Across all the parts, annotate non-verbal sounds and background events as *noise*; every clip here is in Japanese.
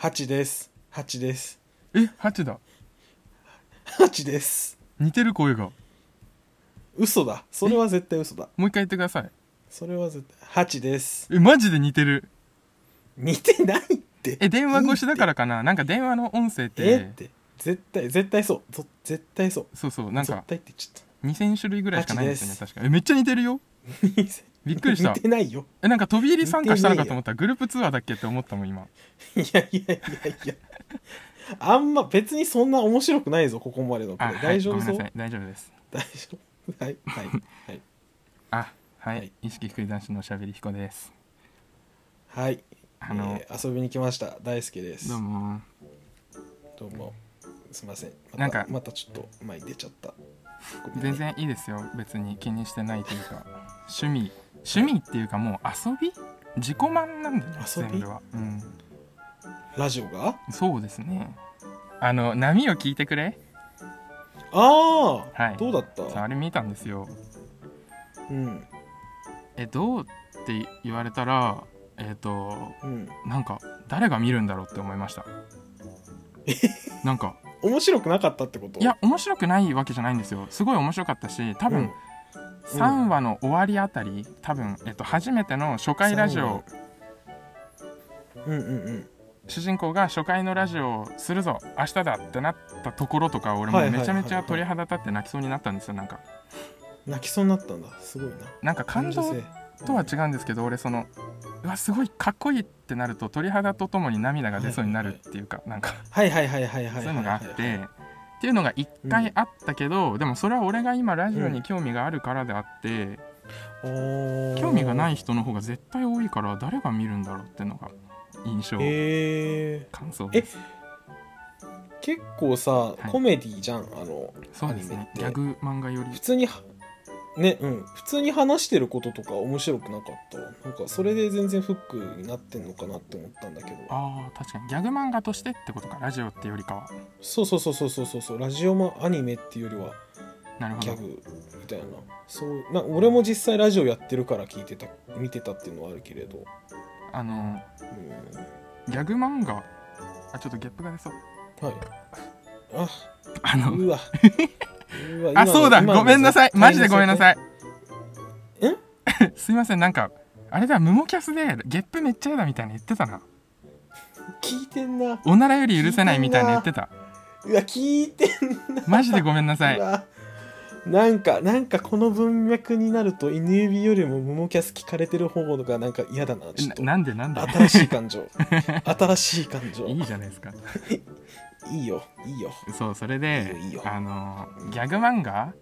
8です。8です。えハチだ。8です。似てる声が。も嘘だ。それは絶対嘘だ。う一回言ってください。それは絶対8です。えマジで似てる。似てないって。え電話越しだからかな。なんか電話の音声っえって。て絶対絶対そう。ぞ絶対そう。そうそうなんか絶対って言っちゃっ2000種類ぐらいしかないんですよねハ確か。えめっちゃ似てるよ。*laughs* たびっくりした。似てないよ。えなんか飛び入り参加したのかと思った。らグループツアーだっけって思ったもん今。いやいやいやいや。あんま別にそんな面白くないぞここまでのこれ。大丈夫そうごめんなさい。大丈夫です。大丈夫？はいはいはい。*laughs* あはい、はい。意識低い男子のしゃべり彦です。はい。あの、えー遊びに来ました。大輔です。どうも。どうも。すいません。またなんかまたちょっと前に出ちゃった。ね。全然いいですよ。別に気にしてないというか。趣味趣味っていうかもう遊び？自己満なんだよね遊び？全部は。うん。ラジオが？そうですね。あの波を聞いてくれ？ああ、はい。どうだった？あれ見たんですよ。うん。えどうって言われたらえっ、とうん。なんか誰が見るんだろうって思いました。なんか。面白くなかったってこと？いや面白くないわけじゃないんですよ。すごい面白かったし多分、うん3話の終わりあたり多分、えっと、初めての初回ラジオ。うんうんうん。主人公が初回のラジオをするぞ明日だってなったところとか俺もはいはいはいはい。めちゃめちゃ鳥肌立って泣きそうになったんですよなんか。泣きそうになったんだすごいな。なんか感動感受性。とは違うんですけど俺そのうわすごいかっこいいってなると鳥肌とともに涙が出そうになるっていうかなんか。はいはいはいはいはいそういうのがあってはいはいっていうのが一回あったけどでもそれは俺が今ラジオに興味があるからであっておー。興味がない人の方が絶対多いから誰が見るんだろうっていうのが印象え感想です。ー、結構さ、い。コメディじゃんあのそうですね。ギャグ漫画より。普通にはね。うん。普通に話してることとか面白くなかったわなんかそれで全然フックになってんのかなって思ったんだけど。ああ確かに。ギャグ漫画としてってことかラジオってよりかは。そうそうそうそうそうそうラジオマアニメっていうよりはなるほどギャグみたいなそうな俺も実際ラジオやってるから聞いてた見てたっていうのはあるけれど、あのうん、ギャグ漫画あちょっとゲップが出そうはいああのうわあそうだごめんなさい。マジでごめんなさい。い *laughs* すいませんなんかあれだムモキャスでゲップめっちゃ嫌だみたいな言ってたな。聞いてんな。おならより許せないみたいな言ってた。うわ聞いてんマジでごめんなさい。ななんかなんかこの文脈になると犬指よりもモモキャス聞かれてる方がなんか嫌だな。ちょっと。ななんでなんで新しい感情。新しい感情。*laughs* いいじゃないですか *laughs* いいよいいよ。そうそれであのギャグ漫画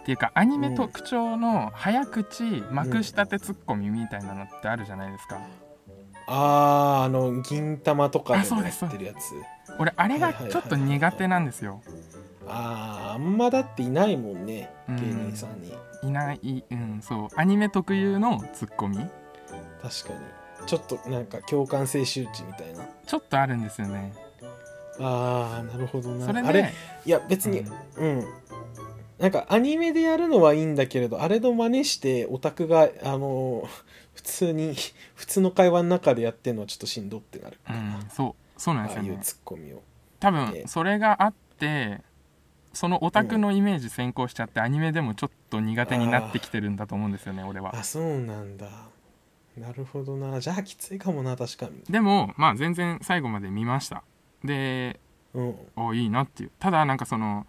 っていうかアニメ特徴の早口まくしたてツッコミみたいなのってあるじゃないですか、あーあの銀玉とかでもやあそうですってるやつ。俺あれがちょっと苦手なんですよ。あーあんまだっていないもんねうん。芸人さんに。いないうんそう。アニメ特有のツッコミ。確かに。ちょっとなんか共感性周知みたいな。ちょっとあるんですよねあーなるほどな。それであれいや別にうん、なんかアニメでやるのはいいんだけれどあれの真似してオタクがあの普通に普通の会話の中でやってるのはちょっとしんどってなる、うんそう。そうなんああいうですよねツッコミを。多ね分それがあってそのオタクのイメージ先行しちゃってアニメでもちょっと苦手になってきてるんだと思うんですよね俺は。あそうなんだ。なるほどな。じゃあきついかもな確かに。でもまあ全然最後まで見ましたでうん。おいいなっていう。ただなんかその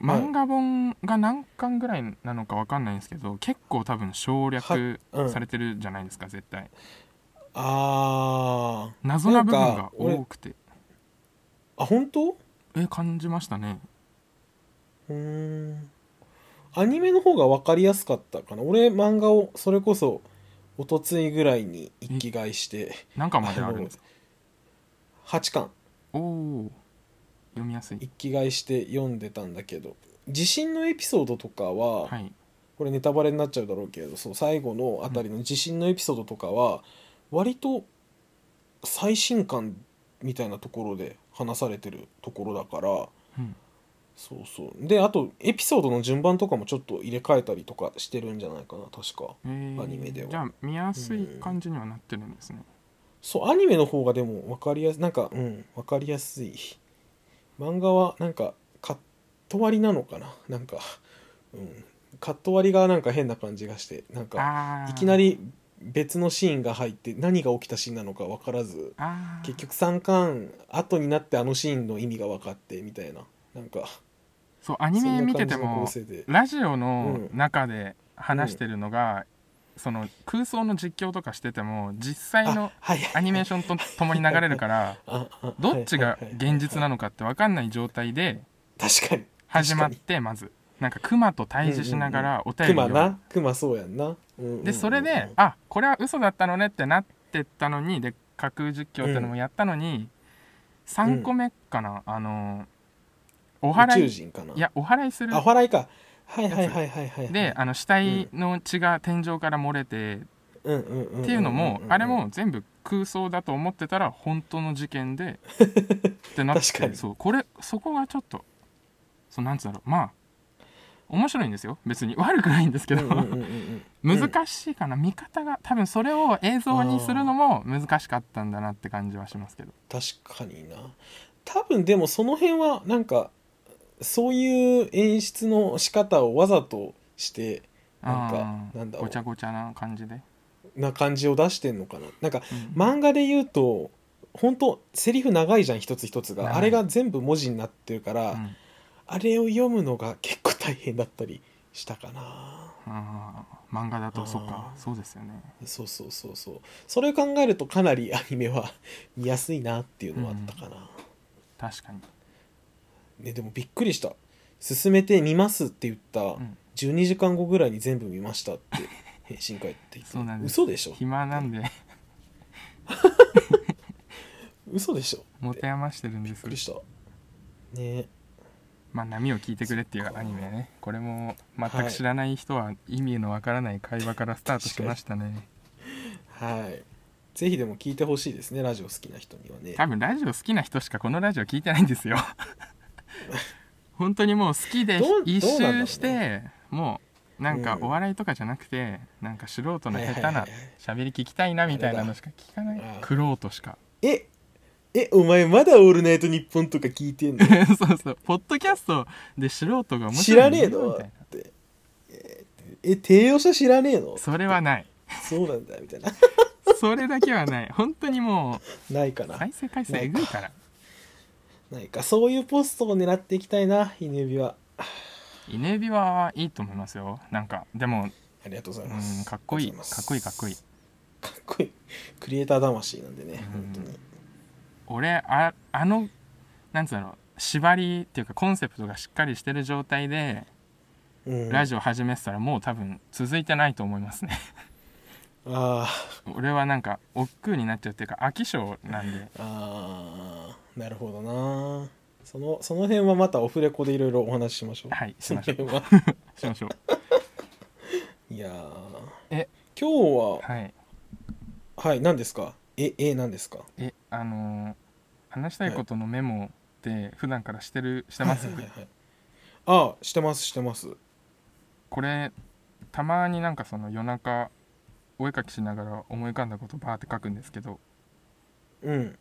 はい。漫画本が何巻ぐらいなのか分かんないんですけど結構多分省略されてるじゃないですか絶対。あー。謎な部分が多くて。あ本当？え感じましたね。うーん。アニメの方が分かりやすかったかな。俺漫画をそれこそおとついぐらいに一気買いして。何巻まであるんですか？8巻。おお読みやすい。一気買いして読んでたんだけど。地震のエピソードとかは、はい。これネタバレになっちゃうだろうけれどそう最後のあたりの地震のエピソードとかは割と最新刊みたいなところで話されてるところだからうん。そうそう。であとエピソードの順番とかもちょっと入れ替えたりとかしてるんじゃないかな確か。えー。アニメでは。じゃあ見やすい感じにはなってるんですね、そうアニメの方がでも分かりやすなんかうん分かりやすい。漫画はなんかカット割りなのかな？なんか、うん、カット割りがなんか変な感じがしてなんかいきなり別のシーンが入って何が起きたシーンなのか分からず結局3巻後になってあのシーンの意味が分かってみたいな。なんかそうアニメ見ててもラジオのうん。中で話してるのが、その空想の実況とかしてても実際のアニメーションとともに流れるから *laughs* どっちが現実なのかって分かんない状態で確かに。始まっ確てまず。なんかクマと対峙しながらお便りを。クマな？クマそうやんな、うんうんうんでそれであこれは嘘だったのねってなってったのにで架空実況ってのもやったのに、3個目かな、あのお宇祓いいやお祓いするあお祓いかはいはいはいはいはい。であの死体の血が天井から漏れてうん。うんっていうのもあれも全部空想だと思ってたら本当の事件で *laughs* ってなっ確かに。てそうこれそこがちょっとそうなんつうんだろう。まあ面白いんですよ。別に。*laughs* 悪くないんですけど、難しいかな。見方が多分それを映像にするのも難しかったんだなって感じはしますけど。確かにな。多分でもその辺はなんかそういう演出の仕方をわざとしてなんかなんだろごちゃごちゃな感じで、うな感じを出してんのかな。なんかうん。漫画で言うと本当セリフ長いじゃん一つ一つが。あれが全部文字になってるから、うん。あれを読むのが結構大変だったりしたかな。あー漫画だとそっか。そうですよね。そうそうそうそう。それを考えるとかなりアニメは見やすいなっていうのはあったかな、確かにね、でもびっくりした。進めて見ますって言ったん。12時間後ぐらいに全部見ましたって *laughs* 返信返ってきて。そうなんです。嘘でしょ？暇なんで。嘘でしょ？持て余してるんです。びっくりした。ね。まあ波を聞いてくれっていうアニメね。これも全く知らない人は意味のわからない会話からスタートしましたね。はい。ぜひでも聞いてほしいですねラジオ好きな人にはね。多分ラジオ好きな人しかこのラジオ聞いてないんですよ *laughs* 本当にもう好きで一周してもうなんかうんお笑いとかじゃなくてなんか素人の下手な喋り聞きたいなみたいなのしか聞かない。ああクロートしか。ええお前まだ「オールナイトニッポン」とか聞いてんの？*laughs* そうそう。ポッドキャストで素人が面白い知らねえの？って。ええ低用者知らねえの？なそれはない。そうなんだみたいな。*laughs* それだけはない。本当にもうないかな。再生回数えぐいからないかそういうポストを狙っていきたいな犬指は。犬指はいいと思いますよ。なんかでもありがとうござういます。んかっこいい。かっこいいかっこいい。かっこいい。クリエイター魂なんでねうん。本当に。俺ああのなんつうの縛りっていうかコンセプトがしっかりしてる状態でうん。ラジオ始めてたらもう多分続いてないと思いますね。あ俺はなんか億劫になっちゃうっていうか飽き性なんで。ーあーなるほどな。そのその辺はまたオフレコでいろいろお話ししましょう。はいしましょう。その辺は。*laughs* しましょう。いやー。え？今日ははい。はい何ですか？ええ何ですか？えあのー話したいことのメモって普段からしてるしてます、はいはいはいあしてますしてます。これたまになんかその夜中お絵かきしながら思い浮かんだことバーって書くんですけど。うん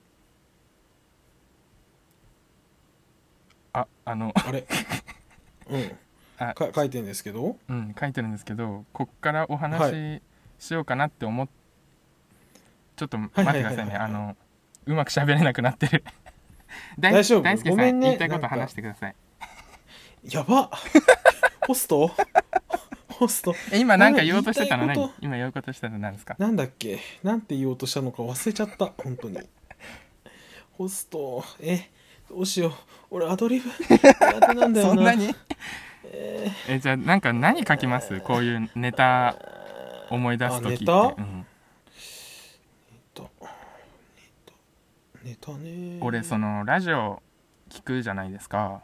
ああのあれ？*laughs* うん。あか書いてんですけど？うん書いてるんですけどこっからお話はししようかなって思っちょっと待ってくださいねはい。はいはいはいあのうまく喋れなくなってる。*laughs* 大大丈夫？大輔さん、ごめんね。言いたいことなんか話してください。やば *laughs* ホスト？ホスト？え今なんか言おうとしてたの？何なんか言いたいこと？今言おうとしてたの？何ですか？なんだっけ？なんて言おうとしたのか忘れちゃった。本当に。ホスト？え？どうしよう。俺アドリブ *laughs* 苦手なんだよな。そんなに？ええじゃあなんか何書きます？こういうネタ思い出す時って、あネタ？うん。ー、ネタね。俺そのラジオ聞くじゃないですか、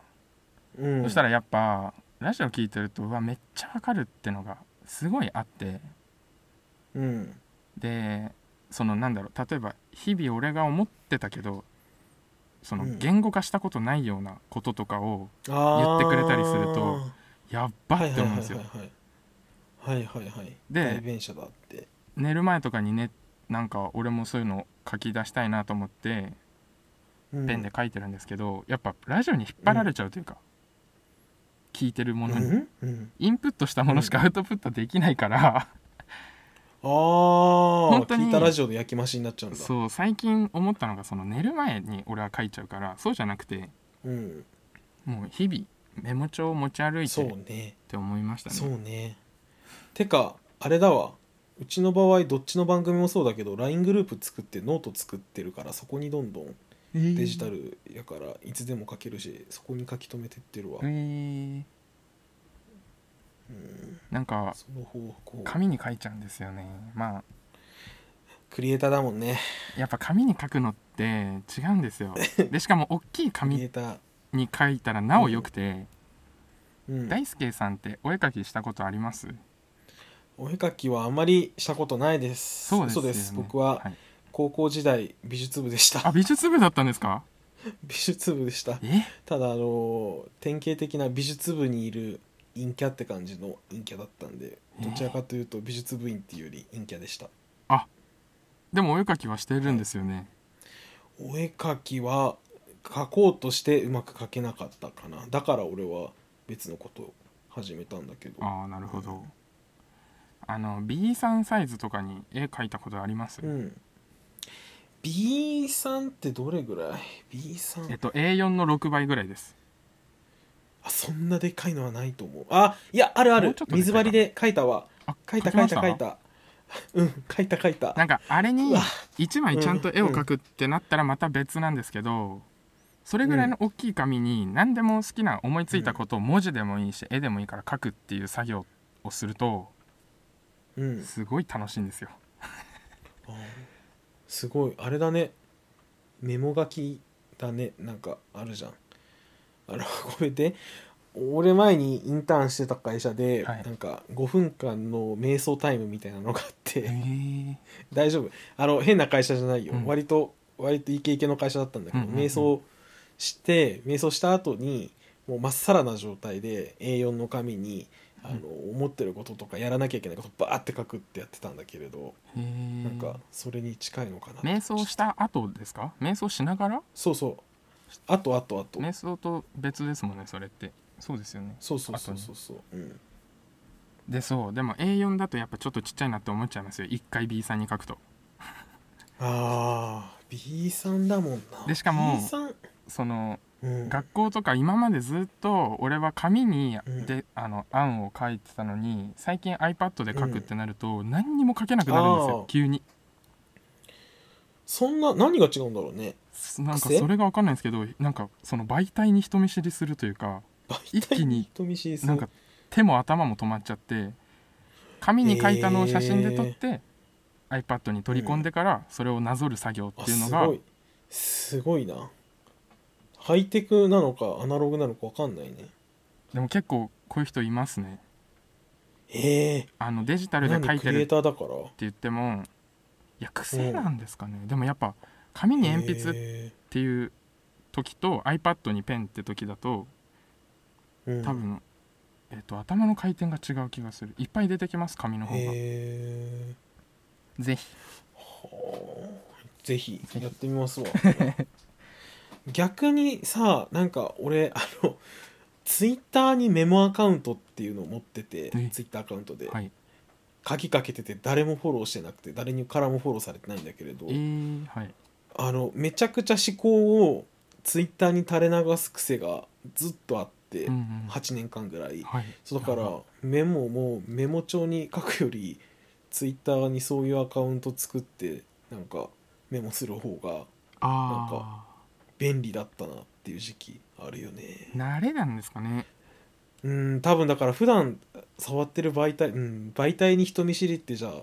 うん、そしたらやっぱラジオ聞いてるとうわめっちゃわかるってのがすごいあって。うん。でそのなんだろう例えば日々俺が思ってたけどそのうん。言語化したことないようなこととかを言ってくれたりするとやっばって思うんですよ。はいはいはいで寝る前とかにねなんか俺もそういうの書き出したいなと思ってうん。ペンで書いてるんですけど、やっぱラジオに引っ張られちゃうというか、聞いてるものに、うん。うん。インプットしたものしかアウトプットできないから、ああ本当に。聞いたラジオで焼き増しになっちゃうんだ。そう最近思ったのがその寝る前に俺は書いちゃうからそうじゃなくてうん。もう日々メモ帳を持ち歩いてっね。て思いましたそうね。ねてかあれだわ。うちの場合どっちの番組もそうだけど LINE グループ作ってノート作ってるからそこにどんどんデジタルやからいつでも書けるしそこに書き留めてってるわ、えー。うん、なんか紙に書いちゃうんですよね。まあ。クリエイターだもんね。やっぱ紙に書くのって違うんですよ。*laughs* でしかも大きい紙に書いたらなお良くて、うん、大輔さんってお絵描きしたことあります？お絵描きはあまりしたことないです。そうですよね。嘘です。僕ははい。高校時代美術部でした。あ美術部だったんですか？*laughs* 美術部でした。え？ただあの典型的な美術部にいる陰キャって感じの陰キャだったんでどちらかというと美術部員っていうより陰キャでした。でもお絵描きはしてるんですよね、お絵描きは描こうとしてうまく描けなかったかな。だから俺は別のことを始めたんだけど。ああなるほど。あの B3 サイズとかに絵描いたことあります、うん。B3 ってどれぐらい？えっ ?B3 と A4 の6倍ぐらいですあそんなでかいのはないと思う。あいやあるある。もうちょっとでかいかな。水張りで描いたわ。あ描いたきました？描いた。描いたうん描いた描いた。なんかあれにうわ。1枚ちゃんと絵を描くってなったらまた別なんですけどそれぐらいの大きい紙に何でも好きな思いついたことを文字でもいいし絵でもいいから書くっていう作業をするとうん。すごい楽しいんですよ。あーすごい。あれだね。メモ書きだね。なんかあるじゃんあの *laughs* ごめんね。俺前にインターンしてた会社で、はい。なんか5分間の瞑想タイムみたいなのがあって、へ大丈夫。あの変な会社じゃないよ、うん。割と割とイケイケの会社だったんだけど、うんうんうん。瞑想して瞑想した後にもうまっさらな状態で A4 の紙にあの、思ってることとかやらなきゃいけないことバーって書くってやってたんだけれど、え。なんかそれに近いのかな瞑想した後ですか？瞑想しながら？そうそうあとあとあと。瞑想と別ですもんねそれって。そうですよね。そうそうそうそう。そう、うん、でそう。でも A4 だとやっぱちょっとちっちゃいなって思っちゃいますよ。1回 B さんに書くと。あー B さんだもんな。でしかも B さん、そのうん、学校とか今までずっと俺は紙にうん。で、あの案を書いてたのに最近 iPad で書くってなると何にも書けなくなるんですよ。急に。そんな何が違うんだろうねなんか癖？それが分かんないんですけどなんかその媒体に人見知りするというか一気になんか手も頭も止まっちゃって紙に書いたのを写真で撮って、iPad に取り込んでからそれをなぞる作業あっていうのが、すごい。すごいな。ハイテクなのかアナログなのか分かんないね。でも結構こういう人いますね。へえあのデジタルで書いてるってイターだから？言ってもいや癖なんですかね、でもやっぱ紙に鉛筆っへていう時と iPad にペンって時だと多分、えっと頭の回転が違う気がする。いっぱい出てきます紙の方が。へえぜひ。ぜひやってみますわ。*laughs* 逆にさなんか俺あのツイッターにメモアカウントっていうのを持っててえツイッターアカウントで。はい。鍵かけてて誰もフォローしてなくて誰にからもフォローされてないんだけれど。えー、はいあのめちゃくちゃ思考をツイッターに垂れ流す癖がずっとあって、うんうん。8年間ぐらい。はい。そうだからメモもメモ帳に書くよりツイッターにそういうアカウント作ってなんかメモする方があ便利だったなっていう時期あるよね。あ慣れなんですかね。うん多分だから普段触ってる媒体うん媒体に人見知りってじゃあ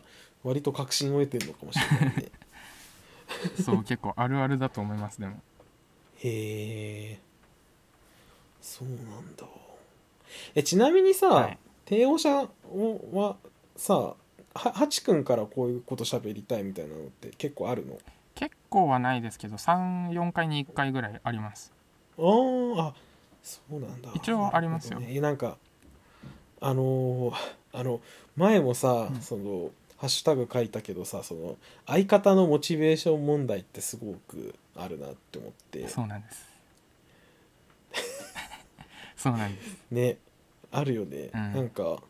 割と確信を得てるのかもしれないねそう結構あるあるだと思いますでも。へえそうなんだ。えちなみにさ、はい。帝王者はさはハチ君からこういうこと喋りたいみたいなのって結構あるの？結構はないですけど34回に1回ぐらいあります。あーあそうなんだ。一応ありますよ。ね。えなんかあのーあの前もさ、うん。そのハッシュタグ書いたけどさその相方のモチベーション問題ってすごくあるなって思って。そうなんです。*laughs* そうなんです。ねあるよね、うん。なんか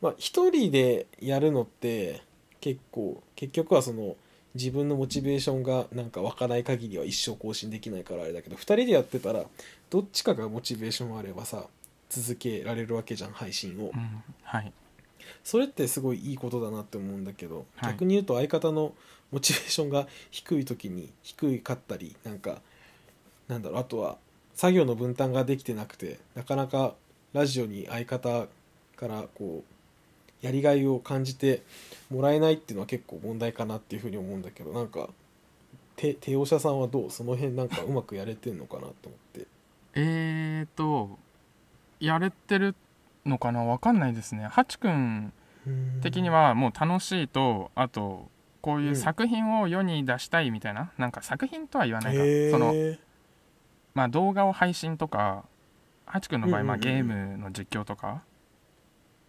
まあ一人でやるのって結構結局はその自分のモチベーションがなんか湧かない限りは一生更新できないからあれだけど2人でやってたらどっちかがモチベーションあればさ続けられるわけじゃん配信を。うんはいそれってすごいいいことだなって思うんだけど、はい。逆に言うと相方のモチベーションが低い時に低かったりなんかなんだろうあとは作業の分担ができてなくてなかなかラジオに相方からこうやりがいを感じてもらえないっていうのは結構問題かなっていうふうに思うんだけどなんかて帝王者さんはどう？その辺なんかうまくやれてんのかなと思って。えーとやれてるのかな？わかんないですね。ハチ君的にはもう楽しいとあとこういう作品を世に出したいみたいな、なんか作品とは言わないか。へそのーまあ動画を配信とかハチ君の場合、まあ、うんうんうん。ゲームの実況とか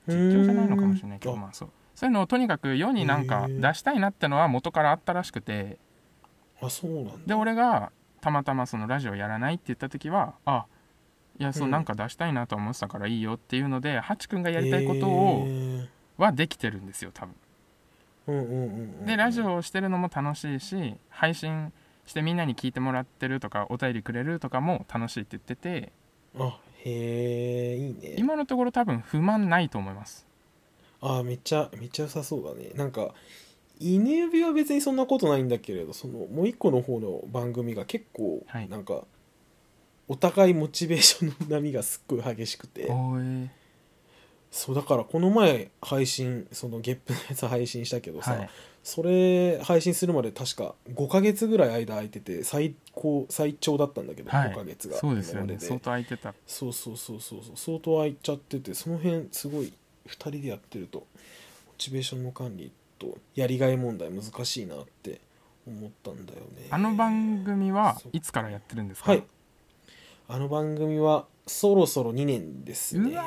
実況じゃないのかもしれないけどうんまあそう。そういうのをとにかく世になんか出したいなってのは元からあったらしくて。あそうなんだ。で俺がたまたまそのラジオやらないって言った時はあいやそううん。なんか出したいなと思ってたからいいよっていうのでハチ君がやりたいことをはできてるんですよ多分。うんうんうんうんでラジオをしてるのも楽しいし配信してみんなに聞いてもらってるとかお便りくれるとかも楽しいって言ってて。あへえいいね。今のところ多分不満ないと思います。あめっちゃめっちゃ良さそうだね。なんか犬指は別にそんなことないんだけれどそのもう一個の方の番組が結構はい。なんか、お互いモチベーションの波がすっごい激しくて。そうだからこの前配信そのゲップのやつ配信したけどさ、はい。それ配信するまで確か5ヶ月ぐらい間空いてて最高最長だったんだけど、はい。5ヶ月がそうですよね。相当空いてた。そうそうそうそう相当空いちゃっててその辺すごい2人でやってるとモチベーションの管理とやりがい問題難しいなって思ったんだよね。あの番組はいつからやってるんですか？はいあの番組はそろそろ2年ですね、えっ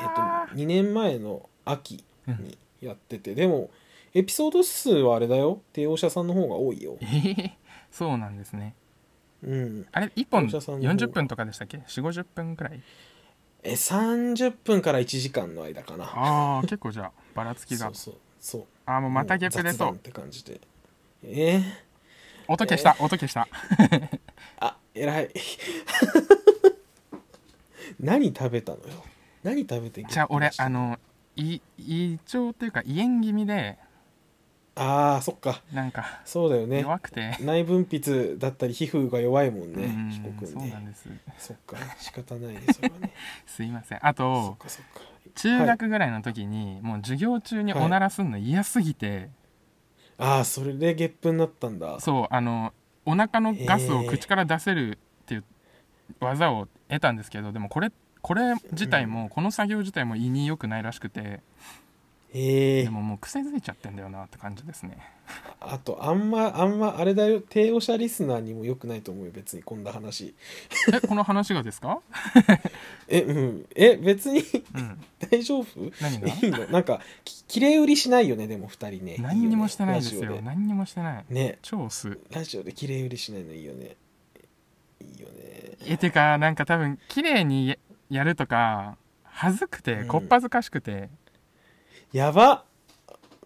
と、2年前の秋にやってて、でもエピソード数はあれだよ。帝王者さんの方が多いよ。えーそうなんですね。うん。あれ1本お医者さんの方40分とかでしたっけ？4 5 0分くらい？え30分から1時間の間かな。ああ結構じゃあばらつきが。そうそう。そう。ああもうまたゲップ出そう。って感じで。えー、音消した音消した。あ偉い何食べたのよ？何食べてじゃあ俺あののい胃腸っていうか胃炎気味であーそっか。なんかそうだよね。弱くて、内分泌だったり皮膚が弱いもんねうん彦君そうなんねです。そっか仕方ないねそれはね。すいません。あと中学ぐらいの時に、もう授業中におならすんの嫌すぎて、ああそれでゲップになったんだ。そうあのお腹のガスを口から出せる技を得たんですけどでもこれこれ自体も、この作業自体も胃に良くないらしくてええ。でももう癖づいちゃってんだよなって感じですね。あとあんまあんまあれだよ帝王者リスナーにも良くないと思うよ別にこんな話。えこの話がですか？*laughs* えうん。え別にうん。大丈夫？何が？いいの？なんかき綺麗売りしないよねでも2人ね。何にもしてないですよ。何にもしてない。ね。超薄。ラジオで綺麗売りしないのいいよねいいよね。えてかなんか多分綺麗にややるとか恥ずくてうん。こっぱずかしくて、やば。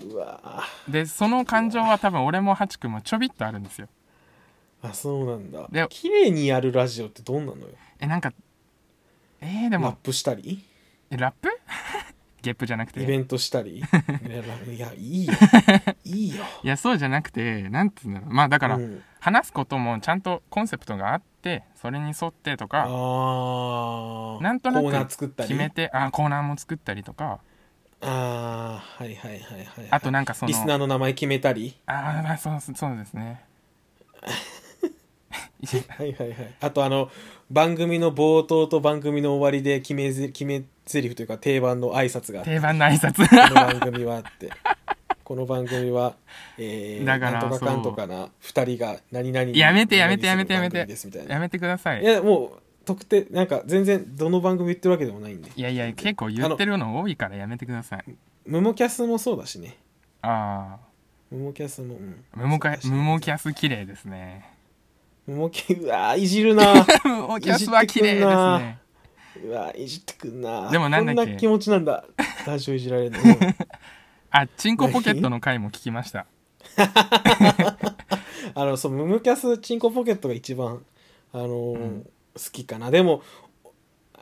うわ。でその感情は多分俺もハチ君もちょびっとあるんですよ。あそうなんだ。で綺麗にやるラジオってどんなのよ？えなんかえー、でも。ラップしたり？えラップ？*laughs* ゲップじゃなくて。イベントしたり？*laughs* いやラいやいいよ。*laughs* いいよ。いやそうじゃなくてなんて言うんだろう。まあだから、うん。話すこともちゃんとコンセプトがあってそれに沿ってとあかー。なんとなくコーナー作ったり？決めてあコーナーも作ったりとか。ああはいはいはいはい、はい、あとなんかそのリスナーの名前決めたり？ああそうそうですね。*laughs* はいはいはい。あとあの番組の冒頭と番組の終わりで決めぜ決め台詞というか定番の挨拶が。定番の挨拶。この番組はってこの番組は、*laughs* えー、だからなんとかかんとかな2人が何々にやめてやめてやめてやめて。やめてください。い。やもう特定なんか全然どの番組言ってるわけでもないんで。いやいや結構言ってるの多いからやめてください。ムモキャスもそうだしね。あムモキャスも、うん、あムモムモキャス綺麗ですね。ムモキうわーいじるな *laughs* ムモキャスは綺麗ですね。うわーいじってくんなでもなんだっけ？こんな気持ちなんだ。*laughs* ラジオいじられるの、うんあチンコポケットの回も聞きました。*laughs* あのそうムムキャスチンコポケットが一番あのーうん好きかな。でも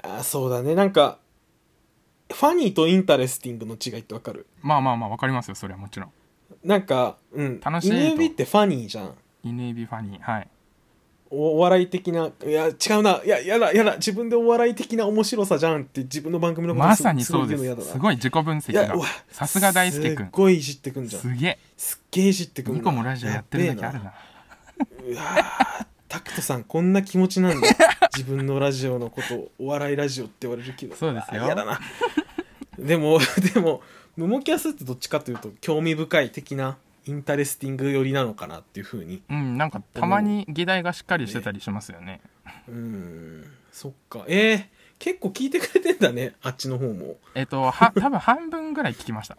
あそうだね。なんか funny と interesting の違いってわかる？まあまあまあわかりますよ。それはもちろん。なんか、うん、楽しいと。犬指って funny じゃん。犬指 funny。はいおお笑い的ないや違うな。いややだやだ。自分でお笑い的な面白さじゃんって自分の番組のことまさにそうでうの嫌だな。すすごい自己分析がさすが大輔くんすっごいいじってくんじゃん。すげえ。すっげえいじってくん2個もラジオやってるだけあるな。タクトさんこんな気持ちなんだ。*laughs* 自分のラジオのことをお笑いラジオって言われるけど。そうですよ。あ嫌だな。でもでもムモキャスってどっちかというと興味深い的な interesting 寄りなのかなっていうふうに。うんなんかたまに議題がしっかりしてたりしますよね。うーんそっか。えー、結構聞いてくれてんだねあっちの方も。えっとは *laughs* 多分半分ぐらい聞きました。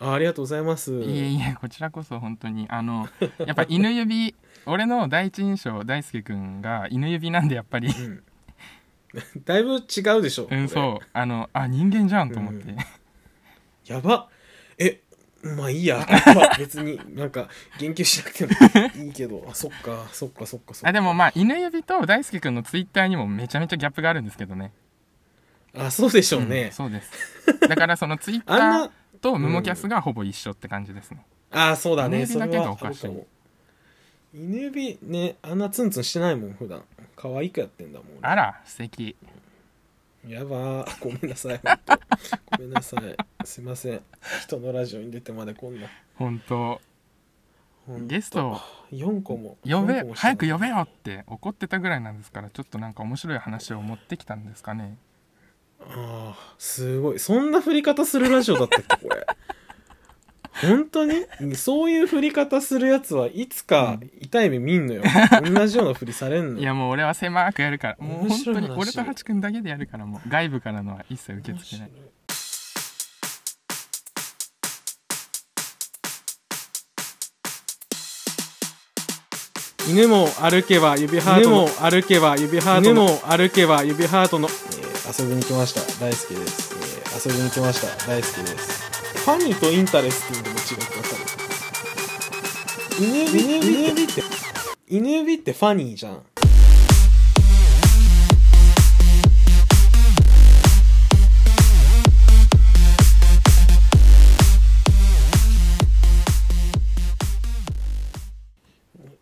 あありがとうございます。いえいえこちらこそ本当に。あのやっぱ犬指 *laughs* 俺の第一印象大輔くんが犬指なんでやっぱり。うん。*laughs* だいぶ違うでしょ、うんそう。あのあ人間じゃんと思って、うん。やば。えまあいいや。*laughs* まあ別になんか言及しなくてもいいけど。あそっかそっかそっかそっか。あでもまあ犬指と大輔くんのツイッターにもめちゃめちゃギャップがあるんですけどね。あそうでしょううんね、そうです。だからそのツイッターとムモキャスがほぼ一緒って感じですね、あそうだね。犬指だけがそれはおかしい。犬指ねあんなツンツンしてないもん普段。可愛くやってんだもん。俺あら素敵やば。ーごめんなさい *laughs* ごめんなさい。すいません。人のラジオに出てまでこんな。本当。ゲスト。4個も。呼べ。4個もした早く呼べよって怒ってたぐらいなんですからちょっとなんか面白い話を持ってきたんですかね。ああすごい。そんな振り方するラジオだったっけこれ本当に？そういう振り方するやつはいつか痛い目見んのよ、*laughs* 同じような振りされんのいやもう俺は狭くやるから。もう面本白い話。当に俺とハチ君だけでやるからもう。外部からのは一切受け付けない。犬も歩けば指ハートの犬も歩けば指ハートの犬も歩けば指ハートの、えー遊びに来ました。大好きです、えー遊びに来ました。大好きです funny と interesting の違いってわかる犬指犬指って犬指って funny じゃん。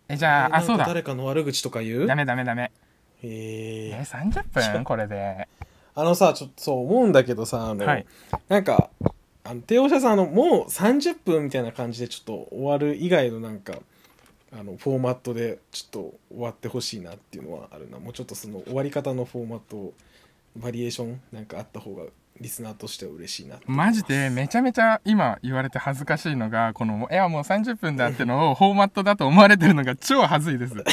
えじゃああそうだ。誰かの悪口とか言う？ダメダメダメ。へええ30分？これで。あのさちょっとそう思うんだけどさあの、はい。なんかあの帝王者さんあのもう30分みたいな感じでちょっと終わる以外のなんかあのフォーマットでちょっと終わってほしいなっていうのはあるな。もうちょっとその終わり方のフォーマットバリエーションなんかあった方がリスナーとしては嬉しいなマジでめちゃめちゃ今言われて恥ずかしいのがこの「いやもう30分だ」ってのをフォーマットだと思われてるのが超恥ずいです。*laughs*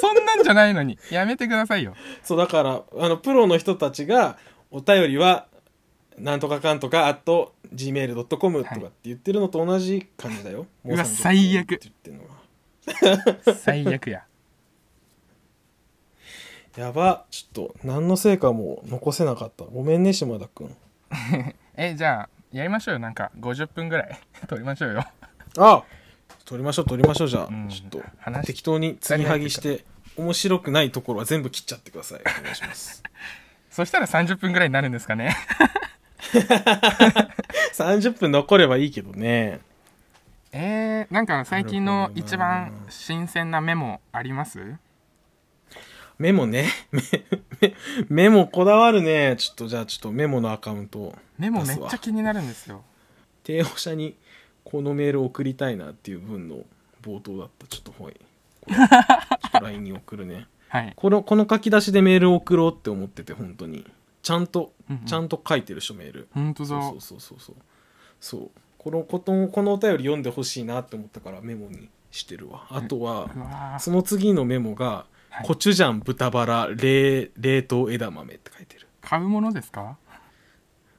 そんなんじゃないのに。やめてくださいよ。そうだからあのプロの人たちがお便りはなんとかかんとか at gmail.com とかって言ってるのと同じ感じだよ、もうわ30分最悪。って言ってるのは。*laughs* 最悪や。やば。ちょっと何の成果も残せなかった。ごめんね島田君。*laughs* えじゃあやりましょうよ。なんか50分ぐらい。*laughs* 撮りましょうよ。あ撮りましょう撮りましょう。じゃあ、うん。ちょっと話適当に継ぎはぎして面白くないところは全部切っちゃってください。お願いします。そしたら30分ぐらいになるんですかね *laughs* 30分残ればいいけどね。えー、なんか最近の一番新鮮なメモあります？メモね。*laughs* メメメモこだわるね。ちょっとじゃあちょっとメモのアカウントをメモめっちゃ気になるんですよ。帝王者にこのメール送りたいなっていう文の冒頭だった。ちょっとほい。*laughs* LINE に送るね。はい。このこの書き出しでメールを送ろうって思ってて本当にちゃんとうんうん。ちゃんと書いてるしょメール本当だ。そうそうそうそう。そう。そうこのことこのお便り読んでほしいなって思ったからメモにしてるわ。あとはうわー。その次のメモがはい。コチュジャン豚バラ冷冷凍枝豆って書いてる。買うものですか？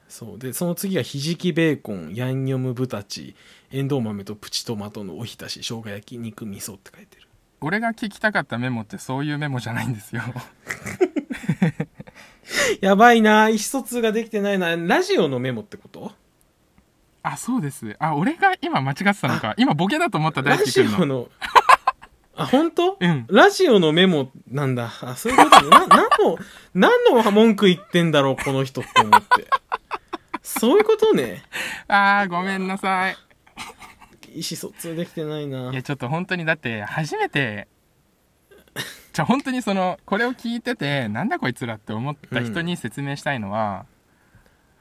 そう。でその次がひじきベーコンヤンニョム豚チエンドウ豆とプチトマトのおひたし生姜焼き肉味噌って書いてる。俺が聞きたかったメモってそういうメモじゃないんですよ *laughs* *laughs* やばいな意思疎通ができてないなラジオのメモってこと？あそうです。あ俺が今間違ってたのか。今ボケだと思った大ラジ輔君のオの。*laughs* あ本当？うん。ラジオのメモなんだ。あそういうことね。な何の何の文句言ってんだろうこの人って思って。そういうことね。*laughs* あーごめんなさい。意思疎通できてないな。いやちょっと本当にだって初めてじゃあ本当にそのこれを聞いててなんだこいつらって思った人に説明したいのは、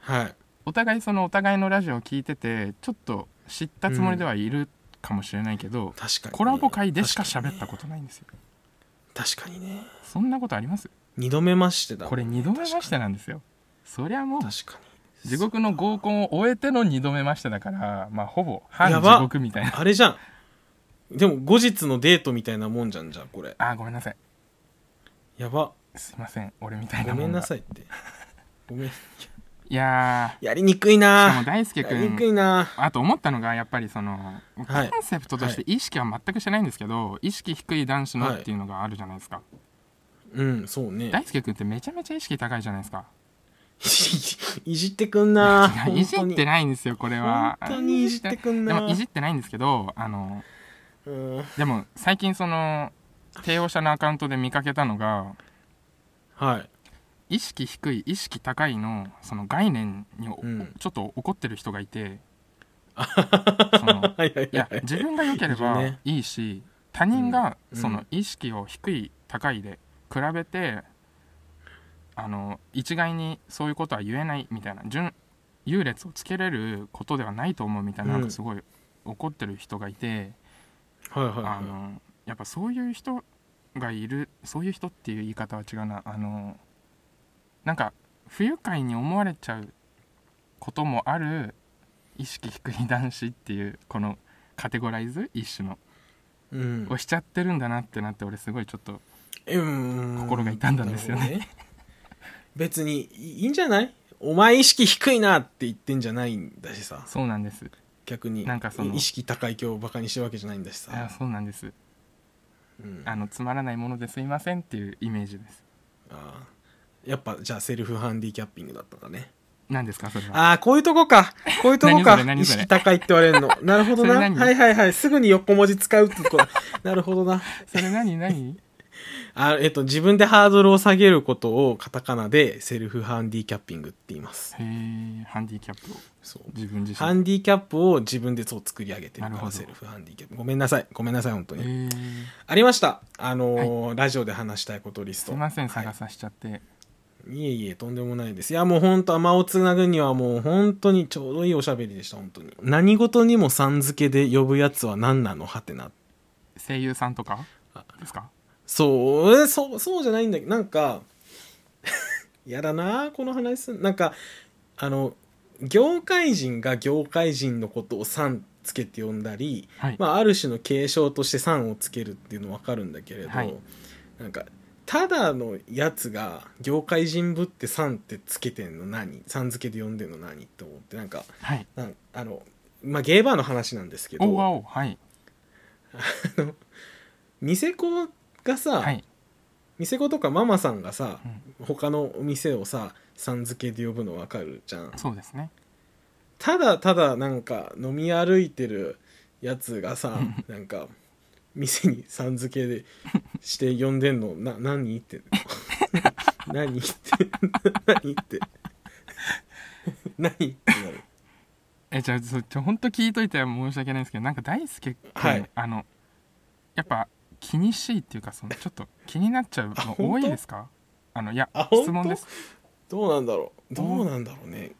はい。お互いそのお互いのラジオを聞いててちょっと知ったつもりではいるかもしれないけど、確かにね、コラボ会でしか喋ったことないんですよ。確かにね。そんなことあります？二度目ましてだもんこれ2度目ましてなんですよ。そりゃもう確かに。地獄の合コンを終えての2度目ましてだからまあほぼ半地獄みたいな。あれじゃん。でも後日のデートみたいなもんじゃんじゃあこれ。あーごめんなさいやば。すいません俺みたいなごめんなさいって。ごめん。いややりにくいーでもな大輔やりにく君いな。あと思ったのがやっぱりそのコはい。ンセプトとして意識は全くしてないんですけど、意識低い男子のっていうのがあるじゃないですか、うんそうね。大輔君ってめちゃめちゃ意識高いじゃないですか。*laughs* いじってくんないいじってないんですよこれは。本当にいじってくんなでもいじってないんですけどあのうん。でも最近その帝王社のアカウントで見かけたのがはい。意識低い意識高いのその概念におうん。ちょっと怒ってる人がいて、*laughs* その自分が良ければいいいし他人がうん。その意識を低い高いで比べてあの一概にそういうことは言えないみたいな順優劣をつけれることではないと思うみたいな,、うん。なんかすごい怒ってる人がいて、はいはいあはのやっぱそういう人がいるそういう人っていう言い方は違うな。あのなんか不愉快に思われちゃうこともある意識低い男子っていうこのカテゴライズ一種のいうん。をしちゃってるんだなってなって俺すごいちょっとうん。心が痛んだんですよね。なるほど別にいいんじゃない？お前意識低いなって言ってんじゃないんだしさ。そうなんです。逆に。なんかその意識高い今日バカにしてるわけじゃないんだしあさ、そうなんですうん、あのつまらないものですいませんっていうイメージです。あー。やっぱじゃあセルフハンディキャッピングだったかね。何ですかそれは？ああこういうとこか。こういうとこ何か意識高いって言われるの。*laughs* なるほどな。はいはいはい。すぐに横文字使うってと。こ *laughs* なるほどな。それ何？何？あえっと自分でハードルを下げることをカタカナでセルフハンディキャッピングって言います。へえハンディキャップを。そう。自分自身。ハンディキャップを自分でそう作り上げてるからセルフハンディキャップ。ごめんなさい。ごめんなさい本当に、ありました。あのーラジオで話したいことリスト。すいませんはい。探さしちゃって、いえいえとんでもないです。いやもう本当間をつなぐにはもう本当にちょうどいいおしゃべりでした本当に。何事にもさん付けで呼ぶやつは何なの？はてな。声優さんとかですか？そうえそうそうじゃないんだけどなんか *laughs* やだなこの話すんなんかあの業界人が業界人のことを「さん」つけて呼んだり、はい、まあ、ある種の継承として「さん」をつけるっていうの分かるんだけれど、はい。なんかただのやつが業界人ぶって「さん」ってつけてんの何？さん付けで呼んでんの何って思ってなんかはい。なんあの、まあ、ゲーバーの話なんですけどおわおはい。店子がさ、はい、店子とかママさんがさうん。他のお店をささん付けで呼ぶの分かるじゃん。そうですね。ただただなんか飲み歩いてるやつがさなんか店にさん付けでして呼んでんのな何って *laughs* 何って何って？何ってなるえじゃあそちょ本当聞いといては申し訳ないんですけどなんか大輔君、はい。あのやっぱ気にしいっていうかそのちょっと気になっちゃうの多いですか？あのいや質問です。どうなんだろう？どう？なんだろうね。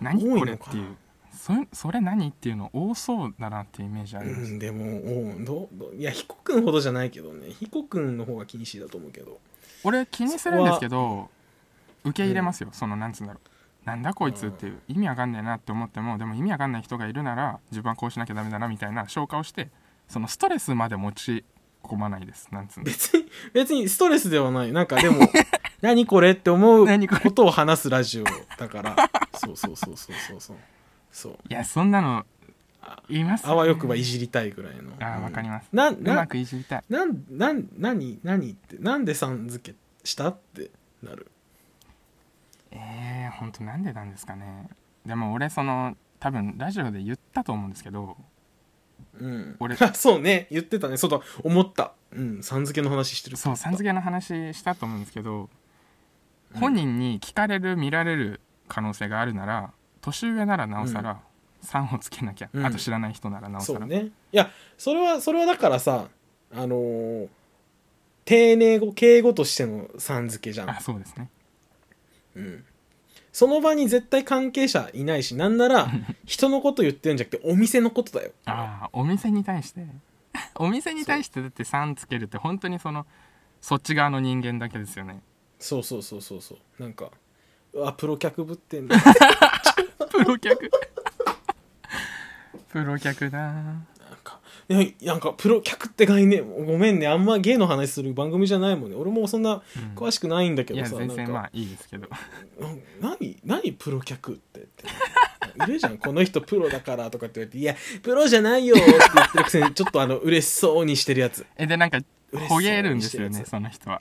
何多いのかなこれっていう。そそれ何っていうの多そうだなっていうイメージあります、うんでもおうどうどう？いやヒコ君ほどじゃないけどね。ヒコ君の方が気にしいだと思うけど。俺気にするんですけど受け入れますよ、そのなんつうんだろう。なんだこいつっていう意味わかんねえなって思ってもでも意味わかんない人がいるなら自分はこうしなきゃダメだなみたいな消化をしてそのストレスまで持ち込まないです。なんつうんだ別に別にストレスではない。なんかでも *laughs* 何これって思う何これ。ことを話すラジオだから。そうそうそうそうそうそう。そう。いやそんなのいます？あわよくばいじりたいぐらいの。あわかります。なうまなくいじりたい。なんなん何何ってなんでさん付けしたってなる？えー、ほんとなんでなんですかね。でも俺その多分ラジオで言ったと思うんですけどうん。俺。あ *laughs* そうね。言ってたね。そうだ。思った。うん。さん付けの話してる。そうさん付けの話したと思うんですけどうん。本人に聞かれる見られる可能性があるなら年上ならなおさら3をつけなきゃ、うん。あと知らない人ならなおさら、そうね。いやそれはそれはだからさあのー丁寧語敬語としてのさん付けじゃん。あそうですね。うんその場に絶対関係者いないしなんなら *laughs* 人のこと言ってるんじゃなくてお店のことだよ。ああお店に対して。*laughs* お店に対してだって3つけるって本当にそのそっち側の人間だけですよね。そうそうそうそうそう。なんかうわプロ客ぶってんだ。*laughs* プロ客。プロ客だなんかいやなんかプロ客って概念ごめんね。あんま芸の話する番組じゃないもんね。俺もそんなうん。詳しくないんだけどさ、なんか。全然まあいいですけど。な何何プロ客って？っているじゃん。この人プロだからとかって言われて「いやプロじゃないよ」って言ってるくせにちょっとあの嬉しそうにしてるやつ。えでなんかほげるんですよねその人は。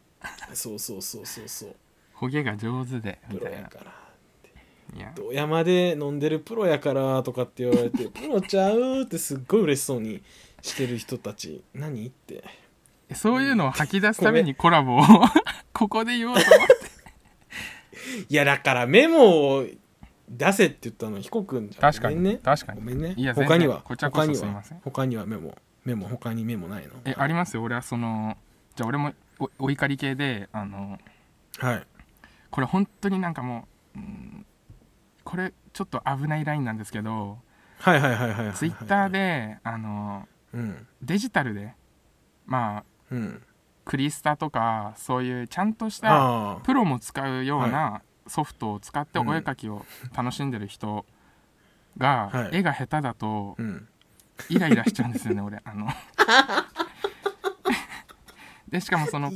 そうそうそうそうそう。ほげが上手でみプロたいな。やからドヤまで飲んでるプロやからとかって言われてプロちゃうってすっごい嬉しそうにしてる人たち。何って。そういうのを吐き出すためにコラボを *laughs* ここで言おうと思って。*laughs* いやだからメモを出せって言ったのヒコくんじゃん。確かに。ね。確かに。ごめんね。いや他には？こちらこそ他には？すいません。他にはメモ？メモ？他にメモないの？えありますよ。俺はそのじゃあ俺もおお怒り系であのはい。これ本当になんかもう、うんこれちょっと危ないラインなんですけどはいはいはいはいはいツイッターであのうんデジタルでまあうん。クリスタとかそういうちゃんとしたプロも使うようなソフトを使ってうん。お絵描きを楽しんでる人がはい。絵が下手だとうん。イライラしちゃうんですよね *laughs* 俺あの。でしかもその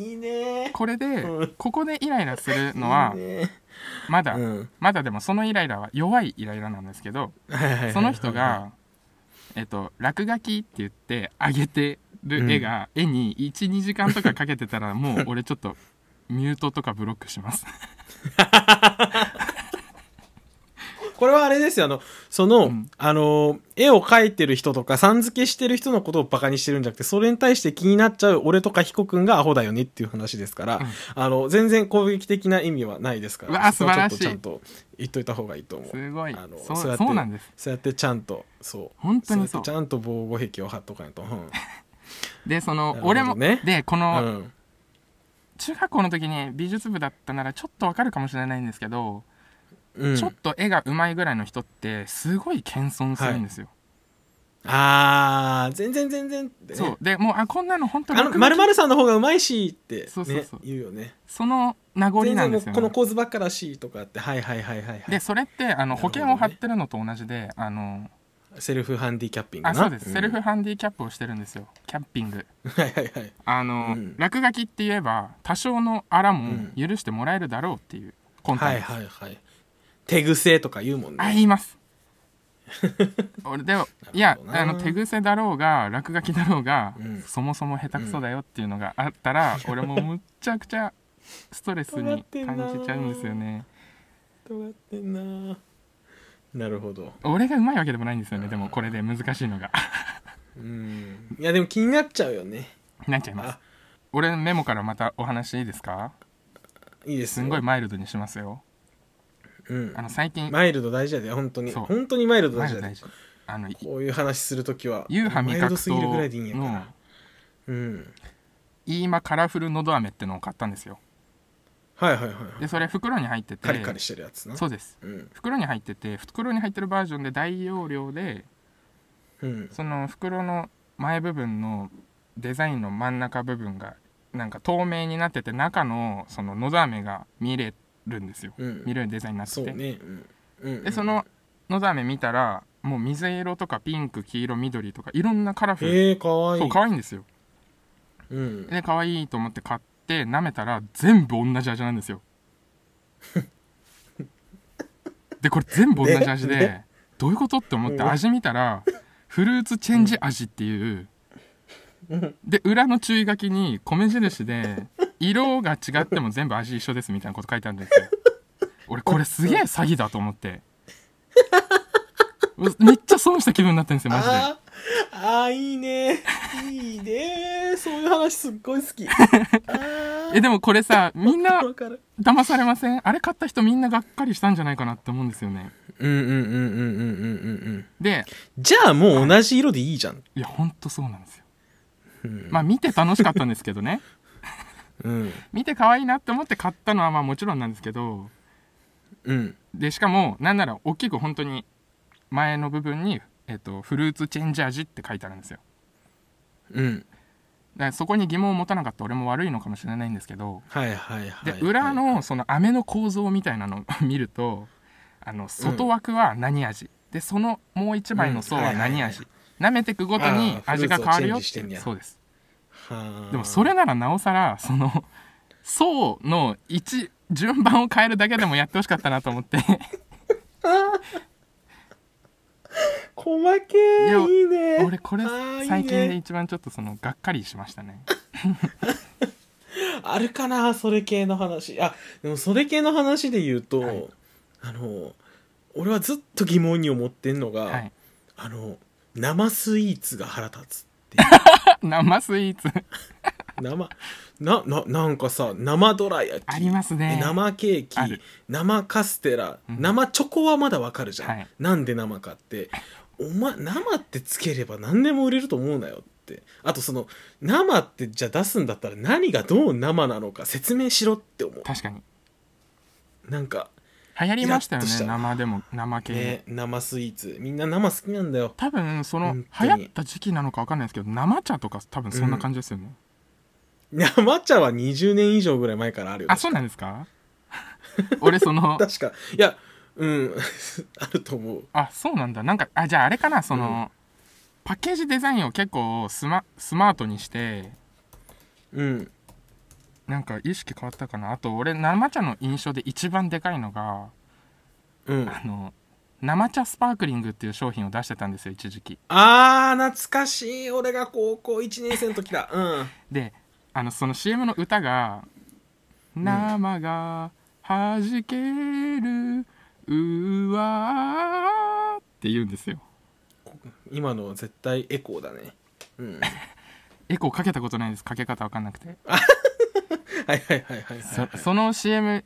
これでうん。ここでイライラするのはまだうん。まだでもそのイライラは弱いイライラなんですけどその人がえっと落書きって言ってあげてる絵が絵に12時間とかかけてたらもう俺ちょっとミュートとかブロックします *laughs* これはあれですよあのその、うん。あの絵を描いてる人とかさん付けしてる人のことをバカにしてるんじゃなくてそれに対して気になっちゃう俺とかヒコくんがアホだよねっていう話ですから、うん。あの全然攻撃的な意味はないですから素晴らしい。ちゃんと言っといた方がいいと思う。すごい。あのそうそうやってそうなんです。そうやってちゃんとそう。本当にそう。やってちゃんと防護壁を張っとかないと、うん。*laughs* でそのなるほど俺もねでこうのん。中学校の時に美術部だったならちょっとわかるかもしれないんですけどうん。ちょっと絵が上手いぐらいの人ってすごい謙遜するんですよ。あー全然全然ってね。そう。でもうあこんなの本当にまるさんの方がうまいしって、ね、そうそうそう。言うよね。その名残なんですよ、ね、この構図ばっかだしとかってはいはいはいはい、はい、でそれってあの保険を貼ってるのと同じであのセルフハンディキャッピングそうです、ん。セルフハンディキャップをしてるんですよ。キャッピング。はいはいはい。あの、うん。落書きって言えば多少のあらもうん。許してもらえるだろうっていう魂はい胆です、はいはい手癖とか言うもんね。あ言います。*laughs* 俺でもいやあの手癖だろうが落書きだろうが、うん。そもそも下手くそだよっていうのがあったら、俺もむっちゃくちゃストレスに感じちゃうんですよね。尖ってんな。な。るほど。俺がうまいわけでもないんですよねでもこれで難しいのが。うん。いやでも気になっちゃうよね。なっちゃいます。あ。俺のメモからまたお話いいですか？いいですよ。すんごいマイルドにしますようん。あの最近。マイルド大事だよ本当に。そう。本当にマイルド大事だよマイルド大事。あのこういう話するときは。ユーハ味マイルド覚糖すぎるぐらいでいいんやかのら。うん。イーマカラフルのど飴ってのを買ったんですよ。はいはいはいはい。でそれ袋に入ってて。カリカリしてるやつな。そうです。うん。袋に入ってて袋に入ってるバージョンで大容量でうん。その袋の前部分のデザインの真ん中部分がなんか透明になってて中のそののど飴が見れるんですよ。うん。見れるデザインになってて、ね。うん。うん。でそののど飴見たらもう水色とかピンク黄色緑とかいろんなカラフル。へえかわい。いそう可愛いんですよ。うん。で可愛いと思って買って舐めたら全部同じ味なんですよ。*laughs* でこれ全部同じ味で、ね。どういうことって思ってうん。味見たらフルーツチェンジ味っていううんで裏の注意書きに米印で色が違っても全部味一緒ですみたいなこと書いてあるんですよ。俺これすげえ詐欺だと思って。めっちゃ損した気分になってるんですよマジで。あーあーいいね。いいね。そういう話すっごい好き。*laughs* あえでもこれさみんな騙されません？あれ買った人みんながっかりしたんじゃないかなって思うんですよね。うんうんうんうんうんうんうんうん。でじゃあもう同じ色でいいじゃん。いやほんとそうなんですようん。まあ見て楽しかったんですけどね。うん。*laughs* 見て可愛いなって思って買ったのはまあもちろんなんですけど。うん。でしかもなんなら大きく本当に前の部分に、えっとフルーツチェンジ味って書いてあるんですよ。うん。だからそこに疑問を持たなかった俺も悪いのかもしれないんですけど。はいはいはい。で裏のその飴の構造みたいなのを *laughs* 見るとあの外枠は何味、でそのもう一枚の層は何うんはいはい。味、舐めてくごとに味が変わるよってそうです。はあでもそれならなおさらその層の1順番を変えるだけでもやってほしかったなと思って。*laughs* 細けいやいいね俺これ最近で一番ちょっとそのがっかりしましたね。*laughs* あるかなそれ系の話。あでもそれ系の話で言うと、はい。あの俺はずっと疑問に思ってんのが、はい。あの生スイーツが腹立つっていう *laughs* 生スイーツ。生。なななんかさ生どら焼き。ありますね。生ケーキ。生カステラ、うん。生チョコはまだわかるじゃん、はい。なんで生かって。お前生ってつければ何でも売れると思うなよって。あとその生ってじゃあ出すんだったら何がどう生なのか説明しろって思う。確かに。なんか流行りましたよねた。生でも生系、ね生スイーツ。みんな生好きなんだよ。多分その流行った時期なのか分かんないですけど生茶とか多分そんな感じですよね、生茶は20年以上ぐらい前からあるよ。あそうなんですか？*laughs* 俺その *laughs* 確か。いやうん。*laughs* あると思う。あそうなんだ。なんかあじゃああれかなその、パッケージデザインを結構スマスマートにしてうんなんか意識変わったかな。あと俺生茶の印象で一番でかいのがうん。あの生茶スパークリングっていう商品を出してたんですよ一時期。あー懐かしい。俺が高校1年生の時だ。うん。であのその CM の歌が「生がはじけるうわ」って言うんですよ。今の絶対エコーだね。うん。*laughs* エコーかけたことないです。かけ方わかんなくて *laughs* はいはいはいはいはいそその CM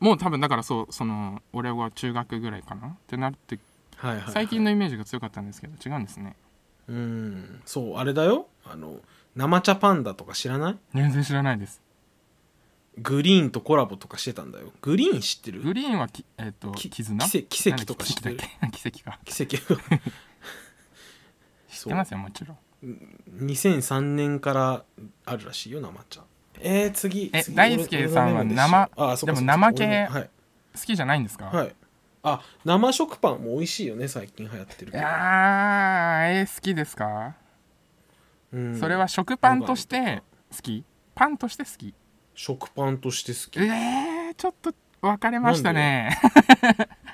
もう多分だからそうその俺は中学ぐらいかなってなってはいはいはい。最近のイメージが強かったんですけど違うんですね。うんそうあれだよ。あの生茶パンダとか知らない？全然知らないです。グリーンとコラボとかしてたんだよ。グリーン知ってる？グリーンはきえっ、とき絆？奇跡奇跡とか知ってる？なんだっけ？奇跡 *laughs* か。奇跡。*laughs* 知ってますよもちろん。2003年からあるらしいよ生茶えー、次。え次。大輔さんは生あそうかでも生系好きじゃないんですか、はい。あ生食パンも美味しいよね最近流行ってるけど。いやーえー好きですか、うん。それは食パンとして好き？パンとして好き？食パンとして好き。えー、ちょっと分かれましたね。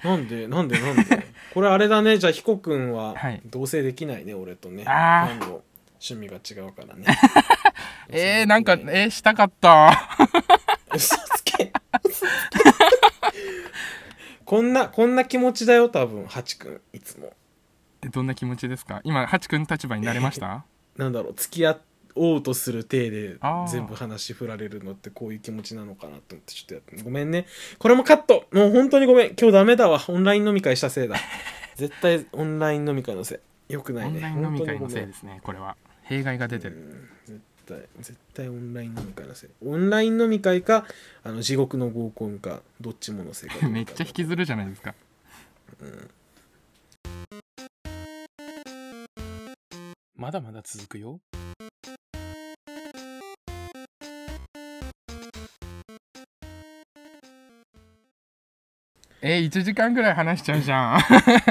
なんで？*laughs* なんで？なんで？これあれだね。じゃあ彦君ははい。同棲できないね、俺とね。あー。パンの趣味が違うからねえー、なんかえー、したかった。*laughs* 嘘つけ。嘘つけ。こんなこんな気持ちだよ多分ハチ君。いつも。えどんな気持ちですか？今ハチ君立場になれました？*laughs* なんだろう。付き合おうとする体で全部話振られるのってこういう気持ちなのかなと思ってちょっとやって。ごめんね。これもカット。もう本当にごめん。今日ダメだわ。オンライン飲み会したせいだ。絶対オンライン飲み会のせい。よくないね。オンライン飲み会のせい本ですねこれは。弊害が出てる。うん。絶対絶対オンライン飲み会のせい。オンライン飲み会かあの地獄の合コンかどっちものせいか。*laughs* めっちゃ引きずるじゃないですか。まだまだ続くよ。えー、1時間ぐらい話しちゃうじゃん。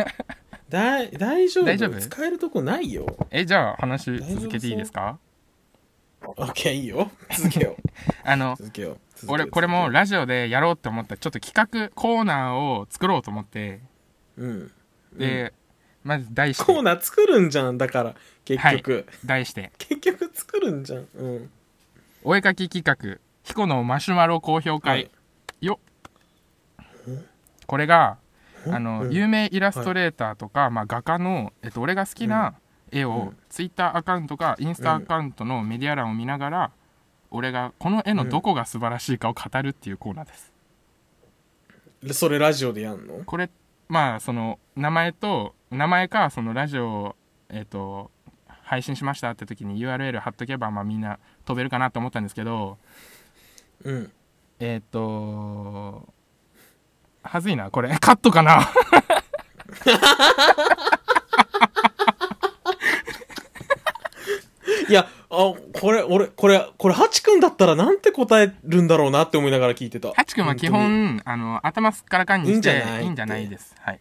*laughs* だい大丈夫。大丈夫？使えるとこないよ。えじゃあ話続けていいですか？オッケーいいよ。続けよう。*laughs* あの続けよう。俺これもラジオでやろうって思ったちょっと企画コーナーを作ろうと思って。うん。で、まず題しコーてナー作るんじゃんだから結局、題して。結局作るんじゃん。うん。お絵かき企画彦のマシュマロ高評会、はい。よ。これがうん。あの、うん。有名イラストレーターとか、まあ、画家の、えっと、俺が好きな絵を、うん。ツイッターアカウントかインスタアカウントのメディア欄を見ながら、俺がこの絵のどこが素晴らしいかを語るっていうコーナーです、でそれラジオでやんの？これまあその名前と名前かそのラジオをえっ、と配信しましたって時に URL 貼っとけばまあみんな飛べるかなと思ったんですけどうん。えっ、とはずいなこれ。カットかな？*laughs* いやあこれ俺これこれハチ君だったらなんて答えるんだろうなって思いながら聞いてた。ハチ君は基本本あの頭すっからかんにしていいんじゃない？いいんじゃないです。はい。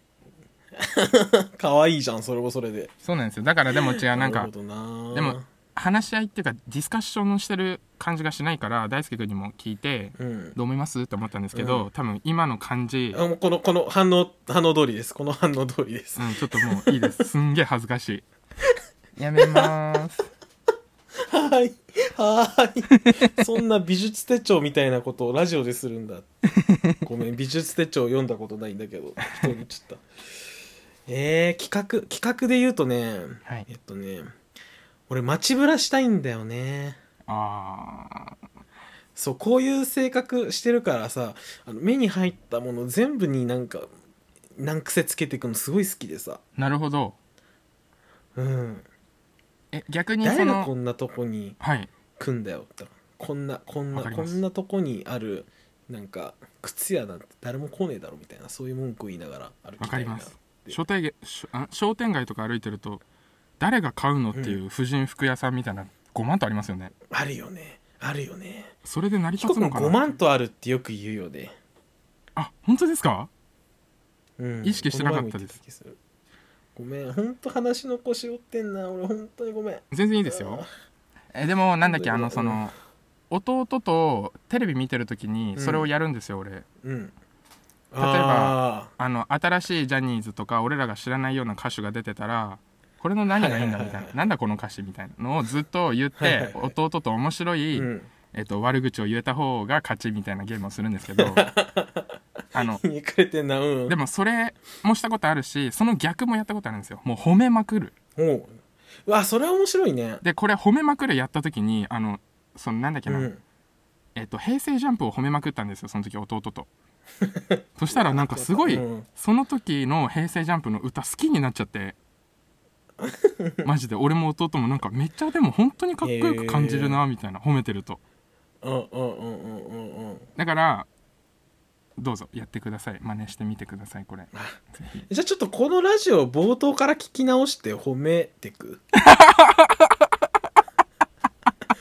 *laughs* 可愛いじゃんそれもそれで。そうなんですよ。だからでも違うなんかなな。でも話し合いっていうかディスカッションしてる感じがしないから大輔君にも聞いてうん。どう思いますって思ったんですけど、う多分今の感じ、あもうこのこの反応反応通りです。この反応通りです。うん、ちょっともういいです。すんげえ恥ずかしい。*laughs* やめまーすはーい。はーい。そんな美術手帳みたいなことをラジオでするんだ。ごめん。美術手帳読んだことないんだけど。人に言っちゃったえー、企画企画で言うとねはい。えっとね俺街ブラしたいんだよね。あそうこういう性格してるからさあの目に入ったもの全部になんか難癖つけていくのすごい好きでさ。ーなるほど。うんえ逆にそ誰がこのんなとこにはい。来んだよ。ってこんなこんなこわかります。んなとこにあるなんか靴屋なんて誰も来ねえだろみたいなそういう文句を言いながら歩きわたいなかります。商店街あ商店街とか歩いてると誰が買うのっていう婦人服屋さんみたいな5万とありますよね。あるよね。あるよね。それで成り5立つのかな？万とあるってよく言うよね。あ本当ですか？うん。意識してなかったです。この前も言ってた気するごめん。ほんと話の腰折ってんな。俺本当にごめん。全然いいですよ。えでもなんだっけあのその弟とテレビ見てる時にそれをやるんですよ俺。うん。例えばあの新しいジャニーズとか俺らが知らないような歌手が出てたらこれの何がいいんだみたいな。なんだこの歌詞みたいなのをずっと言っはいはいてはい。弟と面白い、うん。えっと、悪口を言えた方が勝ちみたいなゲームをするんですけど *laughs* あのひねくれてんなうん。でもそれもしたことあるしその逆もやったことあるんですよ。もう褒めまくる。おう。うわそれは面白いね。でこれ褒めまくるやった時にあのそのなんだっけな、うん。えっと、平成ジャンプを褒めまくったんですよその時弟と。*laughs* そしたらなんかすごい、うん。その時の平成ジャンプの歌好きになっちゃって。*laughs* マジで。俺も弟もなんかめっちゃでも本当にかっこよく感じるなみたいな褒めてると。だからどうぞやってください。真似してみてくださいこれ。じゃあちょっとこのラジオを冒頭から聞き直して褒めてく？*laughs*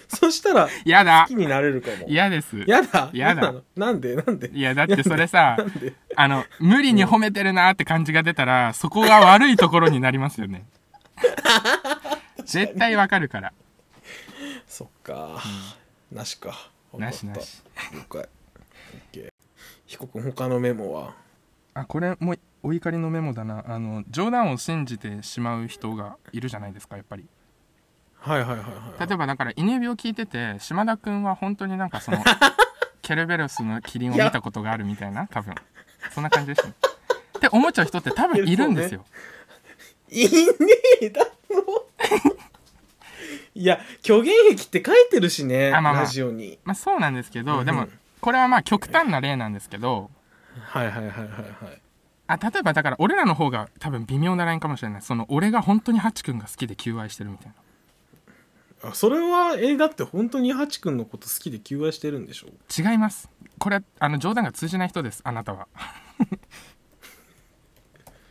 そしたらやだ。好きになれるかも。嫌です。やだ？やだ。なんで？なんで？いやだってそれさ *laughs* あの無理に褒めてるなって感じが出たらそこが悪いところになりますよね。*laughs* 絶対わかるから。そっか、なしか。なしなし。了解彦君他のメモは？あこれもお怒りのメモだな。あの冗談を信じてしまう人がいるじゃないですかやっぱり。はいはいはいはい例えばだから犬指を聞いてて島田君は本当になんかその *laughs* ケルベロスのキリンを見たことがあるみたいな多分。そんな感じですね。って思っちゃう人って多分いるんですよ、いいねえだろ。いや虚言癖って書いてるしねあまあまあ。ラジオに。まあそうなんですけど、うんでもこれはまあ極端な例なんですけどはいはいはいはいはい。あ例えばだから俺らの方が多分微妙なラインかもしれない。その俺が本当にハチ君が好きで求愛してるみたいな。あそれはえだって本当にハチ君のこと好きで求愛してるんでしょ？違います。これあの冗談が通じない人です。あなたは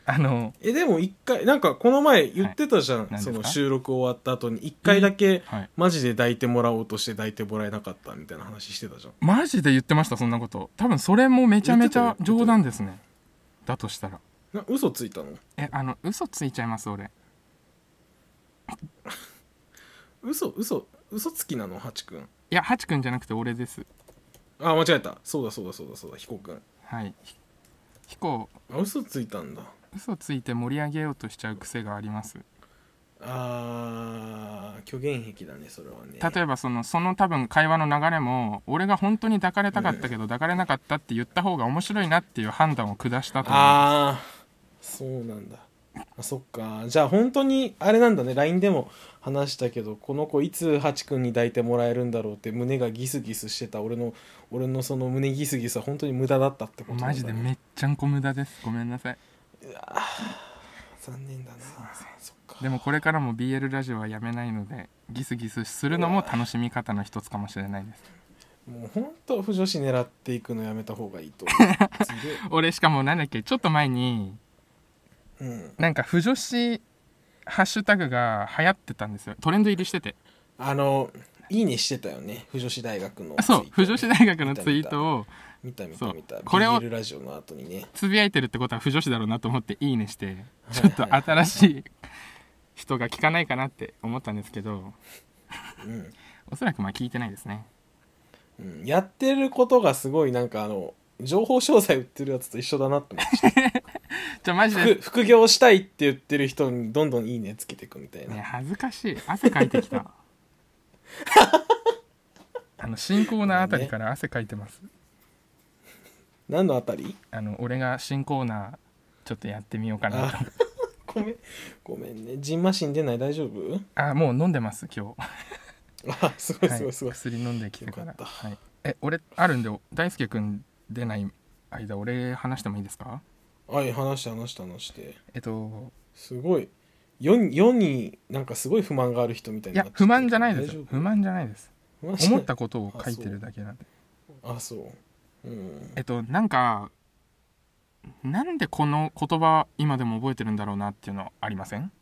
あのえでも一回なんかこの前言ってたじゃん、何ですか？その収録終わった後に一回だけはい。マジで抱いてもらおうとして抱いてもらえなかったみたいな話してたじゃん。マジで言ってましたそんなこと。多分それもめちゃめちゃ冗談ですね。だとしたら。な嘘ついたの？えあの嘘ついちゃいます俺。*laughs* 嘘嘘嘘つきなの？ハチ君。いやハチ君じゃなくて俺です。あ間違えた。そうだそうだそうだそうだ彦君。はい。ひ彦あ嘘ついたんだ嘘ついて盛り上げようとしちゃう癖があります。あー虚言癖だねそれはね。例えばそのその多分会話の流れも俺が本当に抱かれたかったけど抱かれなかったって言った方が面白いなっていう判断を下したと思う。ああそうなんだ。あそっか。じゃあ本当にあれなんだね。LINE でも話したけどこの子いつハチ君に抱いてもらえるんだろうって胸がギスギスしてた。俺の俺のその胸ギスギスは本当に無駄だったってことなんだ、ね、マジでめっちゃんこ無駄です。ごめんなさい残念だな。そっか。でもこれからも BL ラジオはやめないのでギスギスするのも楽しみ方の一つかもしれないです。もう本当不女子狙っていくのやめた方がいいと思う。*laughs* 俺しかもなんだっけちょっと前にうん。なんか不女子ハッシュタグが流行ってたんですよ。トレンド入りしてて。あのいいねしてたよね。不女子大学のあそう。不女子大学のツイートを見た見そう。た見た。これをラジオの後にね。つぶやいてるってことは不女子だろうなと思っていいねして *laughs* ちょっと新しい人が聞かないかなって思ったんですけど。うん。おそらくまあ聞いてないですね。うん。やってることがすごいなんかあの情報詳細売ってるやつと一緒だなって思って。じゃあマジで。副副業したいって言ってる人にどんどんいいねつけていくみたいな、ね恥ずかしい。汗かいてきた。*laughs* あの新コーナーあたりから汗かいてます何のあたり？あの俺が新コーナーちょっとやってみようかな *laughs* ごめん。ごめんね。ジンマシン出ない？大丈夫？あもう飲んでます今あすごい日、すごいすごい、はい、薬飲んできてから。はい、え俺あるんで大輔君出ない間俺話してもいいですか？はい話して話して話して。えっとすごい。世に世になんかすごい不満がある人みたいなっちゃって。るや不満じゃないです不満じゃないです。思ったことを書いてるだけなんで。あそううん。えっとなんかなんでこの言葉今でも覚えてるんだろうなっていうのありません？*laughs*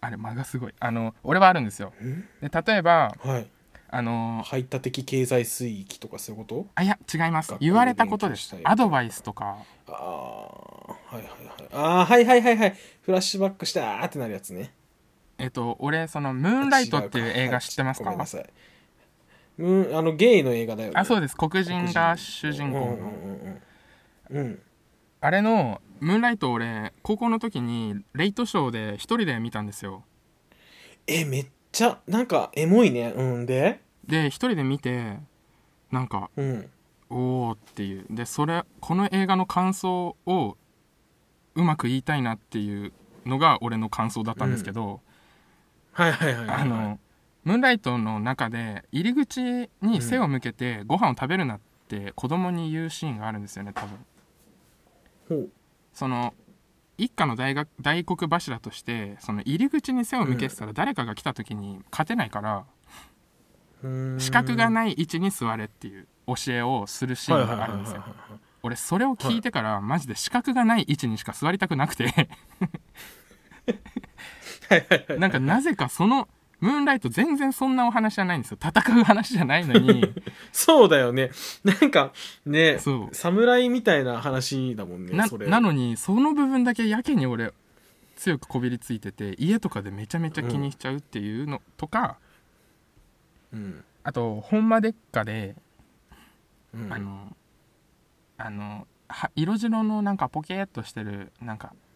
あれ間がすごい。あの俺はあるんですよ。んで例えばはい。あの排他的経済水域とかそういうこと？あいや違います。言われたことです。アドバイスとか。ああはいはいはい。あーはいはいはいはい。フラッシュバックしてあーってなるやつね。えっと俺その「ムーンライト」っていう映画知ってますか？ごめんなさいうんあのゲイの映画だよね。あそうです。黒人が主人公の。うんうんうんあれの「ムーンライト」俺高校の時にレイトショーで一人で見たんですよ。えめっちゃなんかエモいね。うんで？で一人で見てなんかうん。おおっていう。でそれこの映画の感想をうまく言いたいなっていうのが俺の感想だったんですけど、はいはいはいはい。あのムーンライトの中で入り口に背を向けてご飯を食べるなって子供に言うシーンがあるんですよね多分。ほう。その一家の大学大黒柱としてその入り口に背を向けてたら誰かが来た時に勝てないからうーん。視覚がない位置に座れっていう教えをするシーンがあるんですよ。俺それを聞いてからマジで視覚がない位置にしか座りたくなくて。なんかなぜかそのムーンライト全然そんなお話じゃないんですよ。戦う話じゃないのに。*laughs* そうだよね。なんかねそう。侍みたいな話だもんねなそれ。なのにその部分だけやけに俺強くこびりついてて家とかでめちゃめちゃ気にしちゃうっていうのとか、うん。あと「ほんまでっかで」うん。あのあのは色白のなんかポケーっとしてるなんかうん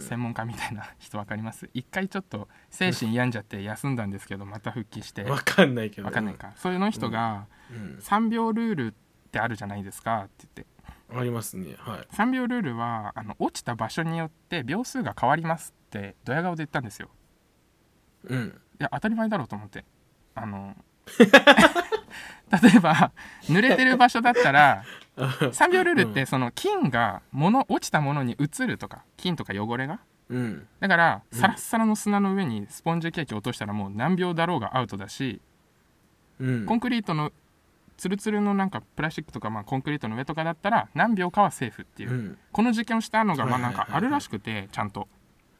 専門家みたいな *laughs* 人分かります？一回ちょっと精神病んじゃって休んだんですけどまた復帰して。わかんないけど。分かんないか。そういうの人がうん。3秒ルールってあるじゃないですかって言って。ありますね。はい。3秒ルールはあの落ちた場所によって秒数が変わりますってドヤ顔で言ったんですよ。うん。いや当たり前だろうと思って。あの *laughs* 例えば濡れてる場所だったら *laughs* 3秒ルールってその菌が物落ちたものに移るとか菌とか汚れが？うん。だからうん。サラッサラの砂の上にスポンジケーキ落としたらもう何秒だろうがアウトだしうん。コンクリートのツルツルのなんかプラスチックとかまあコンクリートの上とかだったら何秒かはセーフっていう。うん。この実験をしたのがまあなんかあるらしくてちゃんと。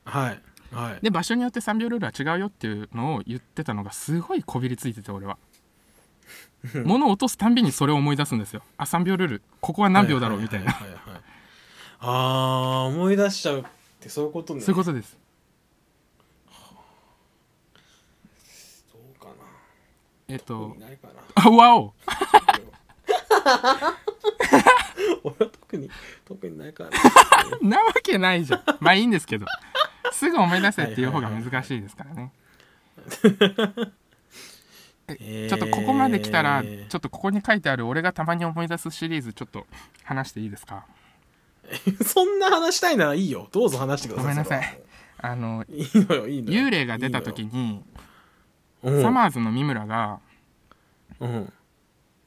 はい。はい。で場所によって3秒ルールは違うよっていうのを言ってたのがすごいこびりついてて俺は *laughs* 物を落とすたんびにそれを思い出すんですよ。あ3秒ルール。ここは何秒だろうみたいな。あー思い出しちゃうってそういうことね。そういうことです。そうかな。えっと。あわお。俺は特に特にないから *laughs* *laughs* なわけないじゃん。まあいいんですけど。すぐ思い出せっていう方が難しいですからねちょっとここまで来たらえー。ちょっとここに書いてある俺がたまに思い出すシリーズちょっと話していいですか？*laughs* そんな話したいならいいよ。どうぞ話してください。ごめんなさい。あのはいいのよいいのよ。幽霊が出た時にうん。サマーズの三村がうん。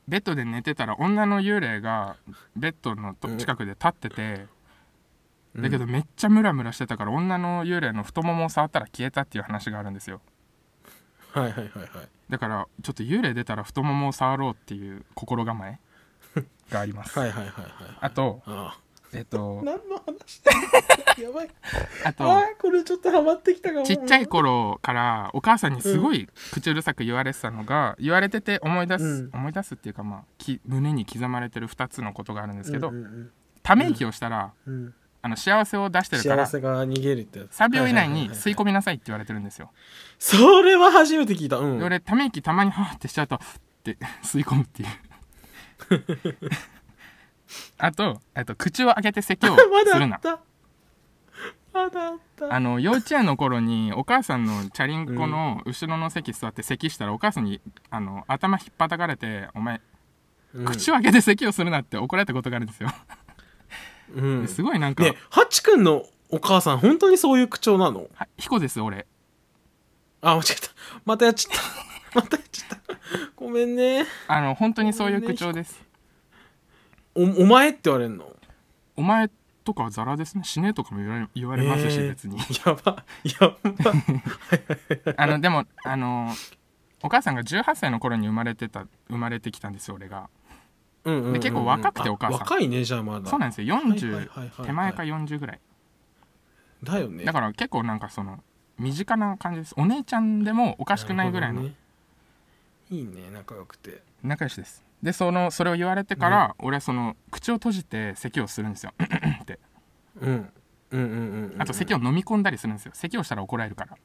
ベッドで寝てたら女の幽霊がベッドの近くで立っててだけどめっちゃムラムラしてたから女の幽霊の太ももを触ったら消えたっていう話があるんですよはいはいはいはい。だからちょっと幽霊出たら太ももを触ろうっていう心構え *laughs* があります。はいはいはいはい。あとあえっと何の話だやばい。ああとーこれちょっとハマってきたかも。ちっちゃい頃からお母さんにすごい口うるさく言われてたのが言われてて思い出す、うん。思い出すっていうかまあき胸に刻まれてる2つのことがあるんですけど、うんうんため息をしたらうんうんあの幸せを出してるから幸せが逃げるってやつ。3秒以内に吸い込みなさいって言われてるんですよ。それは初めて聞いた。うん。で俺ため息たまにはーってしちゃうとって吸い込むっていう。*laughs* あとあと口を開けて咳をますだるなあった。まだあった。あの幼稚園の頃にお母さんのチャリンコの後ろの席座って咳したらお母さんにあの頭ひっぱたかれて「お前うん。口を開けて咳をするな」って怒られたことがあるんですようん。すごいなんか、ねハチ君のお母さん本当にそういう口調なの？は彦です俺。あ間違えた。またやっちゃった。*laughs* またやっちゃった。ごめんね。あの本当にそういう口調です。おお前って言われるの？お前とかはザラですね。死ねとかも言われ言われますし、えー。別に。やば。やば。*laughs* あのでもあのお母さんが18歳の頃に生まれてた生まれてきたんですよ俺がうんうんうんうん。で結構若くてあお母さん。若いねじゃあまだ。そうなんですよ。はいはい40はいはい。手前か40ぐらい。だよね。だから結構なんかその身近な感じです。お姉ちゃんでもおかしくないぐらいの。ね。いいね。仲良くて。仲良しです。でそのそれを言われてから、俺はその口を閉じて咳をするんですよ。*clears throat* って。うんうんうんうんうん。あと咳を飲み込んだりするんですよ。咳をしたら怒られるから。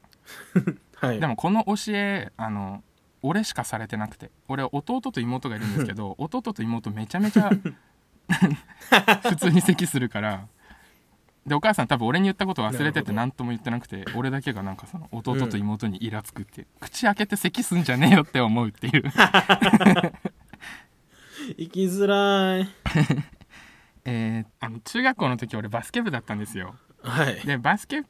*laughs* はい。でもこの教えあの俺しかされてなくて。俺弟と妹がいるんですけど *laughs* 弟と妹めちゃめちゃ *laughs* 普通に咳するから。でお母さん多分俺に言ったこと忘れてて何とも言ってなくて俺だけがなんかその弟と妹にイラつくっていう、口開けて咳すんじゃねえよって思うっていう。*laughs* 生きづらい。えーあの中学校の時俺バスケ部だったんですよ。はい。でバスケ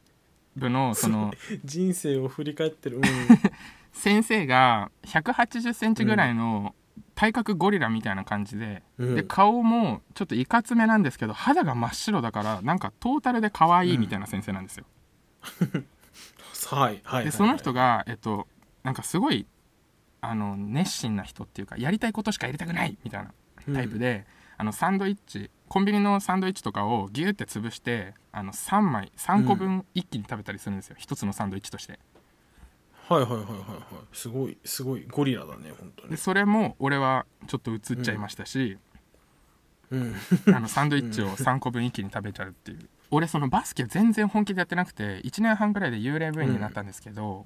部のその人生を振り返ってる。うん先生が1 8 0センチぐらいの体格ゴリラみたいな感じで、うん。で顔もちょっといかつめなんですけど肌が真っ白だからなんかトータルで可愛いみたいな先生なんですよ、*laughs* はいはいでその人がえっとなんかすごいあの熱心な人っていうかやりたいことしかやりたくないみたいなタイプで、あのサンドイッチコンビニのサンドイッチとかをギューって潰してあの3枚3個分一気に食べたりするんですよ、一つのサンドイッチとしてはいはいはいはいはい。すごいすごいゴリラだね本当に。でそれも俺はちょっと映っちゃいましたし、うん。あのサンドイッチを3個分一気に食べちゃうっていう。俺そのバスケ全然本気でやってなくて1年半ぐらいで幽霊部員になったんですけど、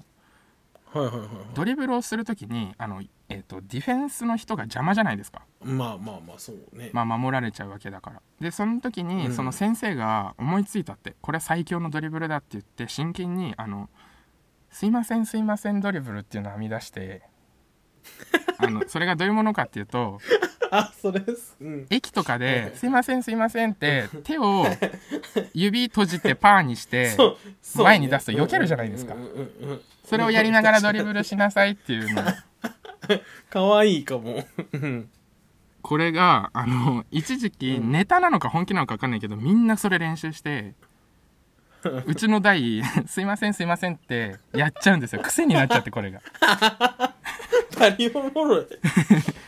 はいはいはいはい。ドリブルをする時にあの、えー、とディフェンスの人が邪魔じゃないですか、まあまあまあそうね。まあ、守られちゃうわけだから。でその時にうん。その先生が思いついたってこれは最強のドリブルだって言って真剣にあの「すいませんすいませんドリブル」っていうのを編み出して *laughs* あのそれがどういうものかっていうと *laughs* あそれです。うん。駅とかで「すいませんすいません」って *laughs* 手を指閉じてパーにして前に出すと避けるじゃないですか。それをやりながらドリブルしなさいっていうの。かわいいかも。うん。これがあの一時期うんネタなのか本気なのか分かんないけどみんなそれ練習してうちの代 *laughs*「すいませんすいません」ってやっちゃうんですよ。癖になっちゃってこれが。*laughs* バリおもろい。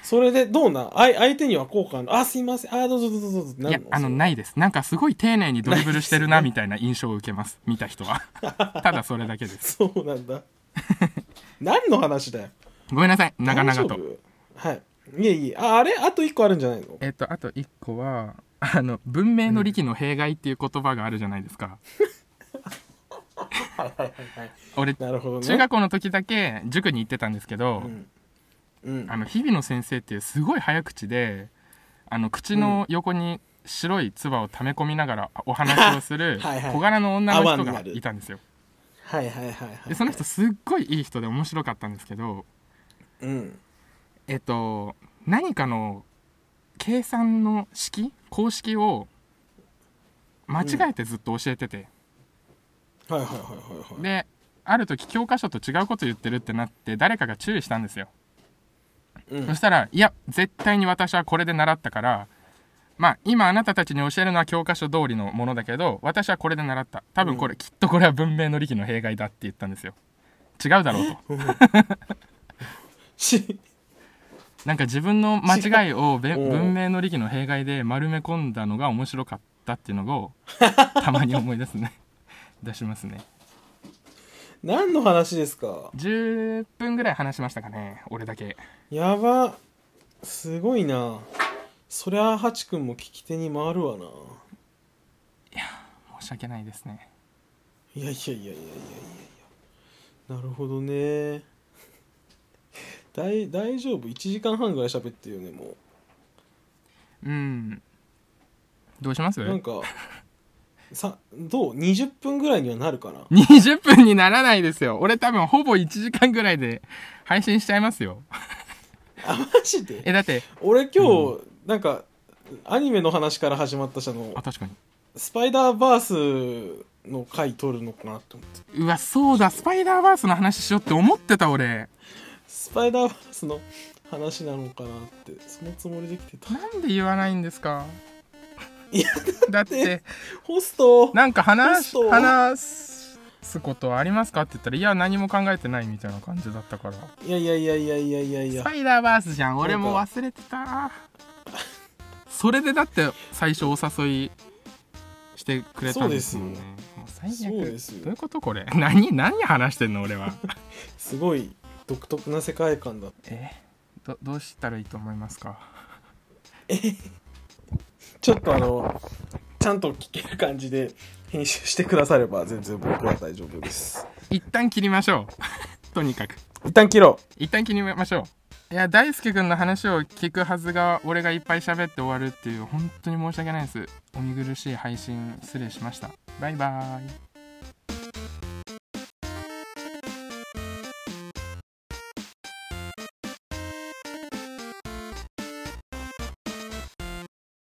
それでどうなん？あい相手には効果あるあすいません。あどうぞどうぞどうぞってないるの？やあのいないです。なんかすごい丁寧にドリブルしてるなみたいな印象を受けます。見た人は。*laughs* ただそれだけです。そうなんだ。何の話だよ？ごめんなさい。長々と。大丈夫？はい。いえいえ。ああれ？あと一個あるんじゃないの？えっとあと1個はあの文明の利器の弊害っていう言葉があるじゃないですか、はいはいはい。はい俺なるほどね。中学校の時だけ塾に行ってたんですけど、うん。うん。あの日比野先生っていうすごい早口であの口の横に白い唾を溜め込みながらお話をする *laughs* はいはい。小柄の女の人がいたんですよ。はいはいはいはい。でその人すっごいいい人で面白かったんですけどうん。えっと何かの計算の式公式を間違えてずっと教えてて、はいはいはいはいはい。である時教科書と違うこと言ってるってなって誰かが注意したんですよ。うん。そしたらいや絶対に私はこれで習ったからまあ今あなたたちに教えるのは教科書通りのものだけど私はこれで習った。多分これ、きっとこれは文明の利器の弊害だって言ったんですよ。違うだろうと。*laughs* しなんか自分の間違いを文明の利器の弊害で丸め込んだのが面白かったっていうのを *laughs* たまに思い出すね出しますね。何の話ですか？10分ぐらい話しましたかね俺だけ。やば。すごいな。そりゃハチ君も聞き手に回るわな。申し訳ないですね。いやいやいやいやいやいやいや。なるほどね。*laughs* 大大丈夫？1時間半ぐらい喋ってるよねもう。ん。どうします？うなんかさどう？20分ぐらいにはなるかな。20分にならないですよ。俺多分ほぼ1時間ぐらいで配信しちゃいますよ。*laughs* あマジで？えだって俺今日、なんかアニメの話から始まったしあのあ確かに。スパイダーバースの回撮るのかなって思って。うわそうだ。スパイダーバースの話しようって思ってた俺。スパイダーバースの話なのかなってそのつもりで来てた。なんで言わないんですか？いやだってホスト。なんか話ホスト。話すことはありますかって言ったらいや何も考えてないみたいな感じだったから。いやいやいやいやいやいやいや。スパイダーバースじゃん俺も忘れてた。それでだって最初お誘いしてくれたんですもんね。もう最悪。そうですよ。どういうことこれ？*laughs* 何何話してんの俺は？すごい独特な世界観だえどどうしたらいいと思いますか？ちょっとあのちゃんと聞ける感じで編集してくだされば全然僕は大丈夫です。一旦切りましょう。*laughs* とにかく。一旦切ろ一旦切りましょう。いや大輔君の話を聞くはずが俺がいっぱい喋って終わるっていう本当に申し訳ないです。お見苦しい配信失礼しました。バイバーイ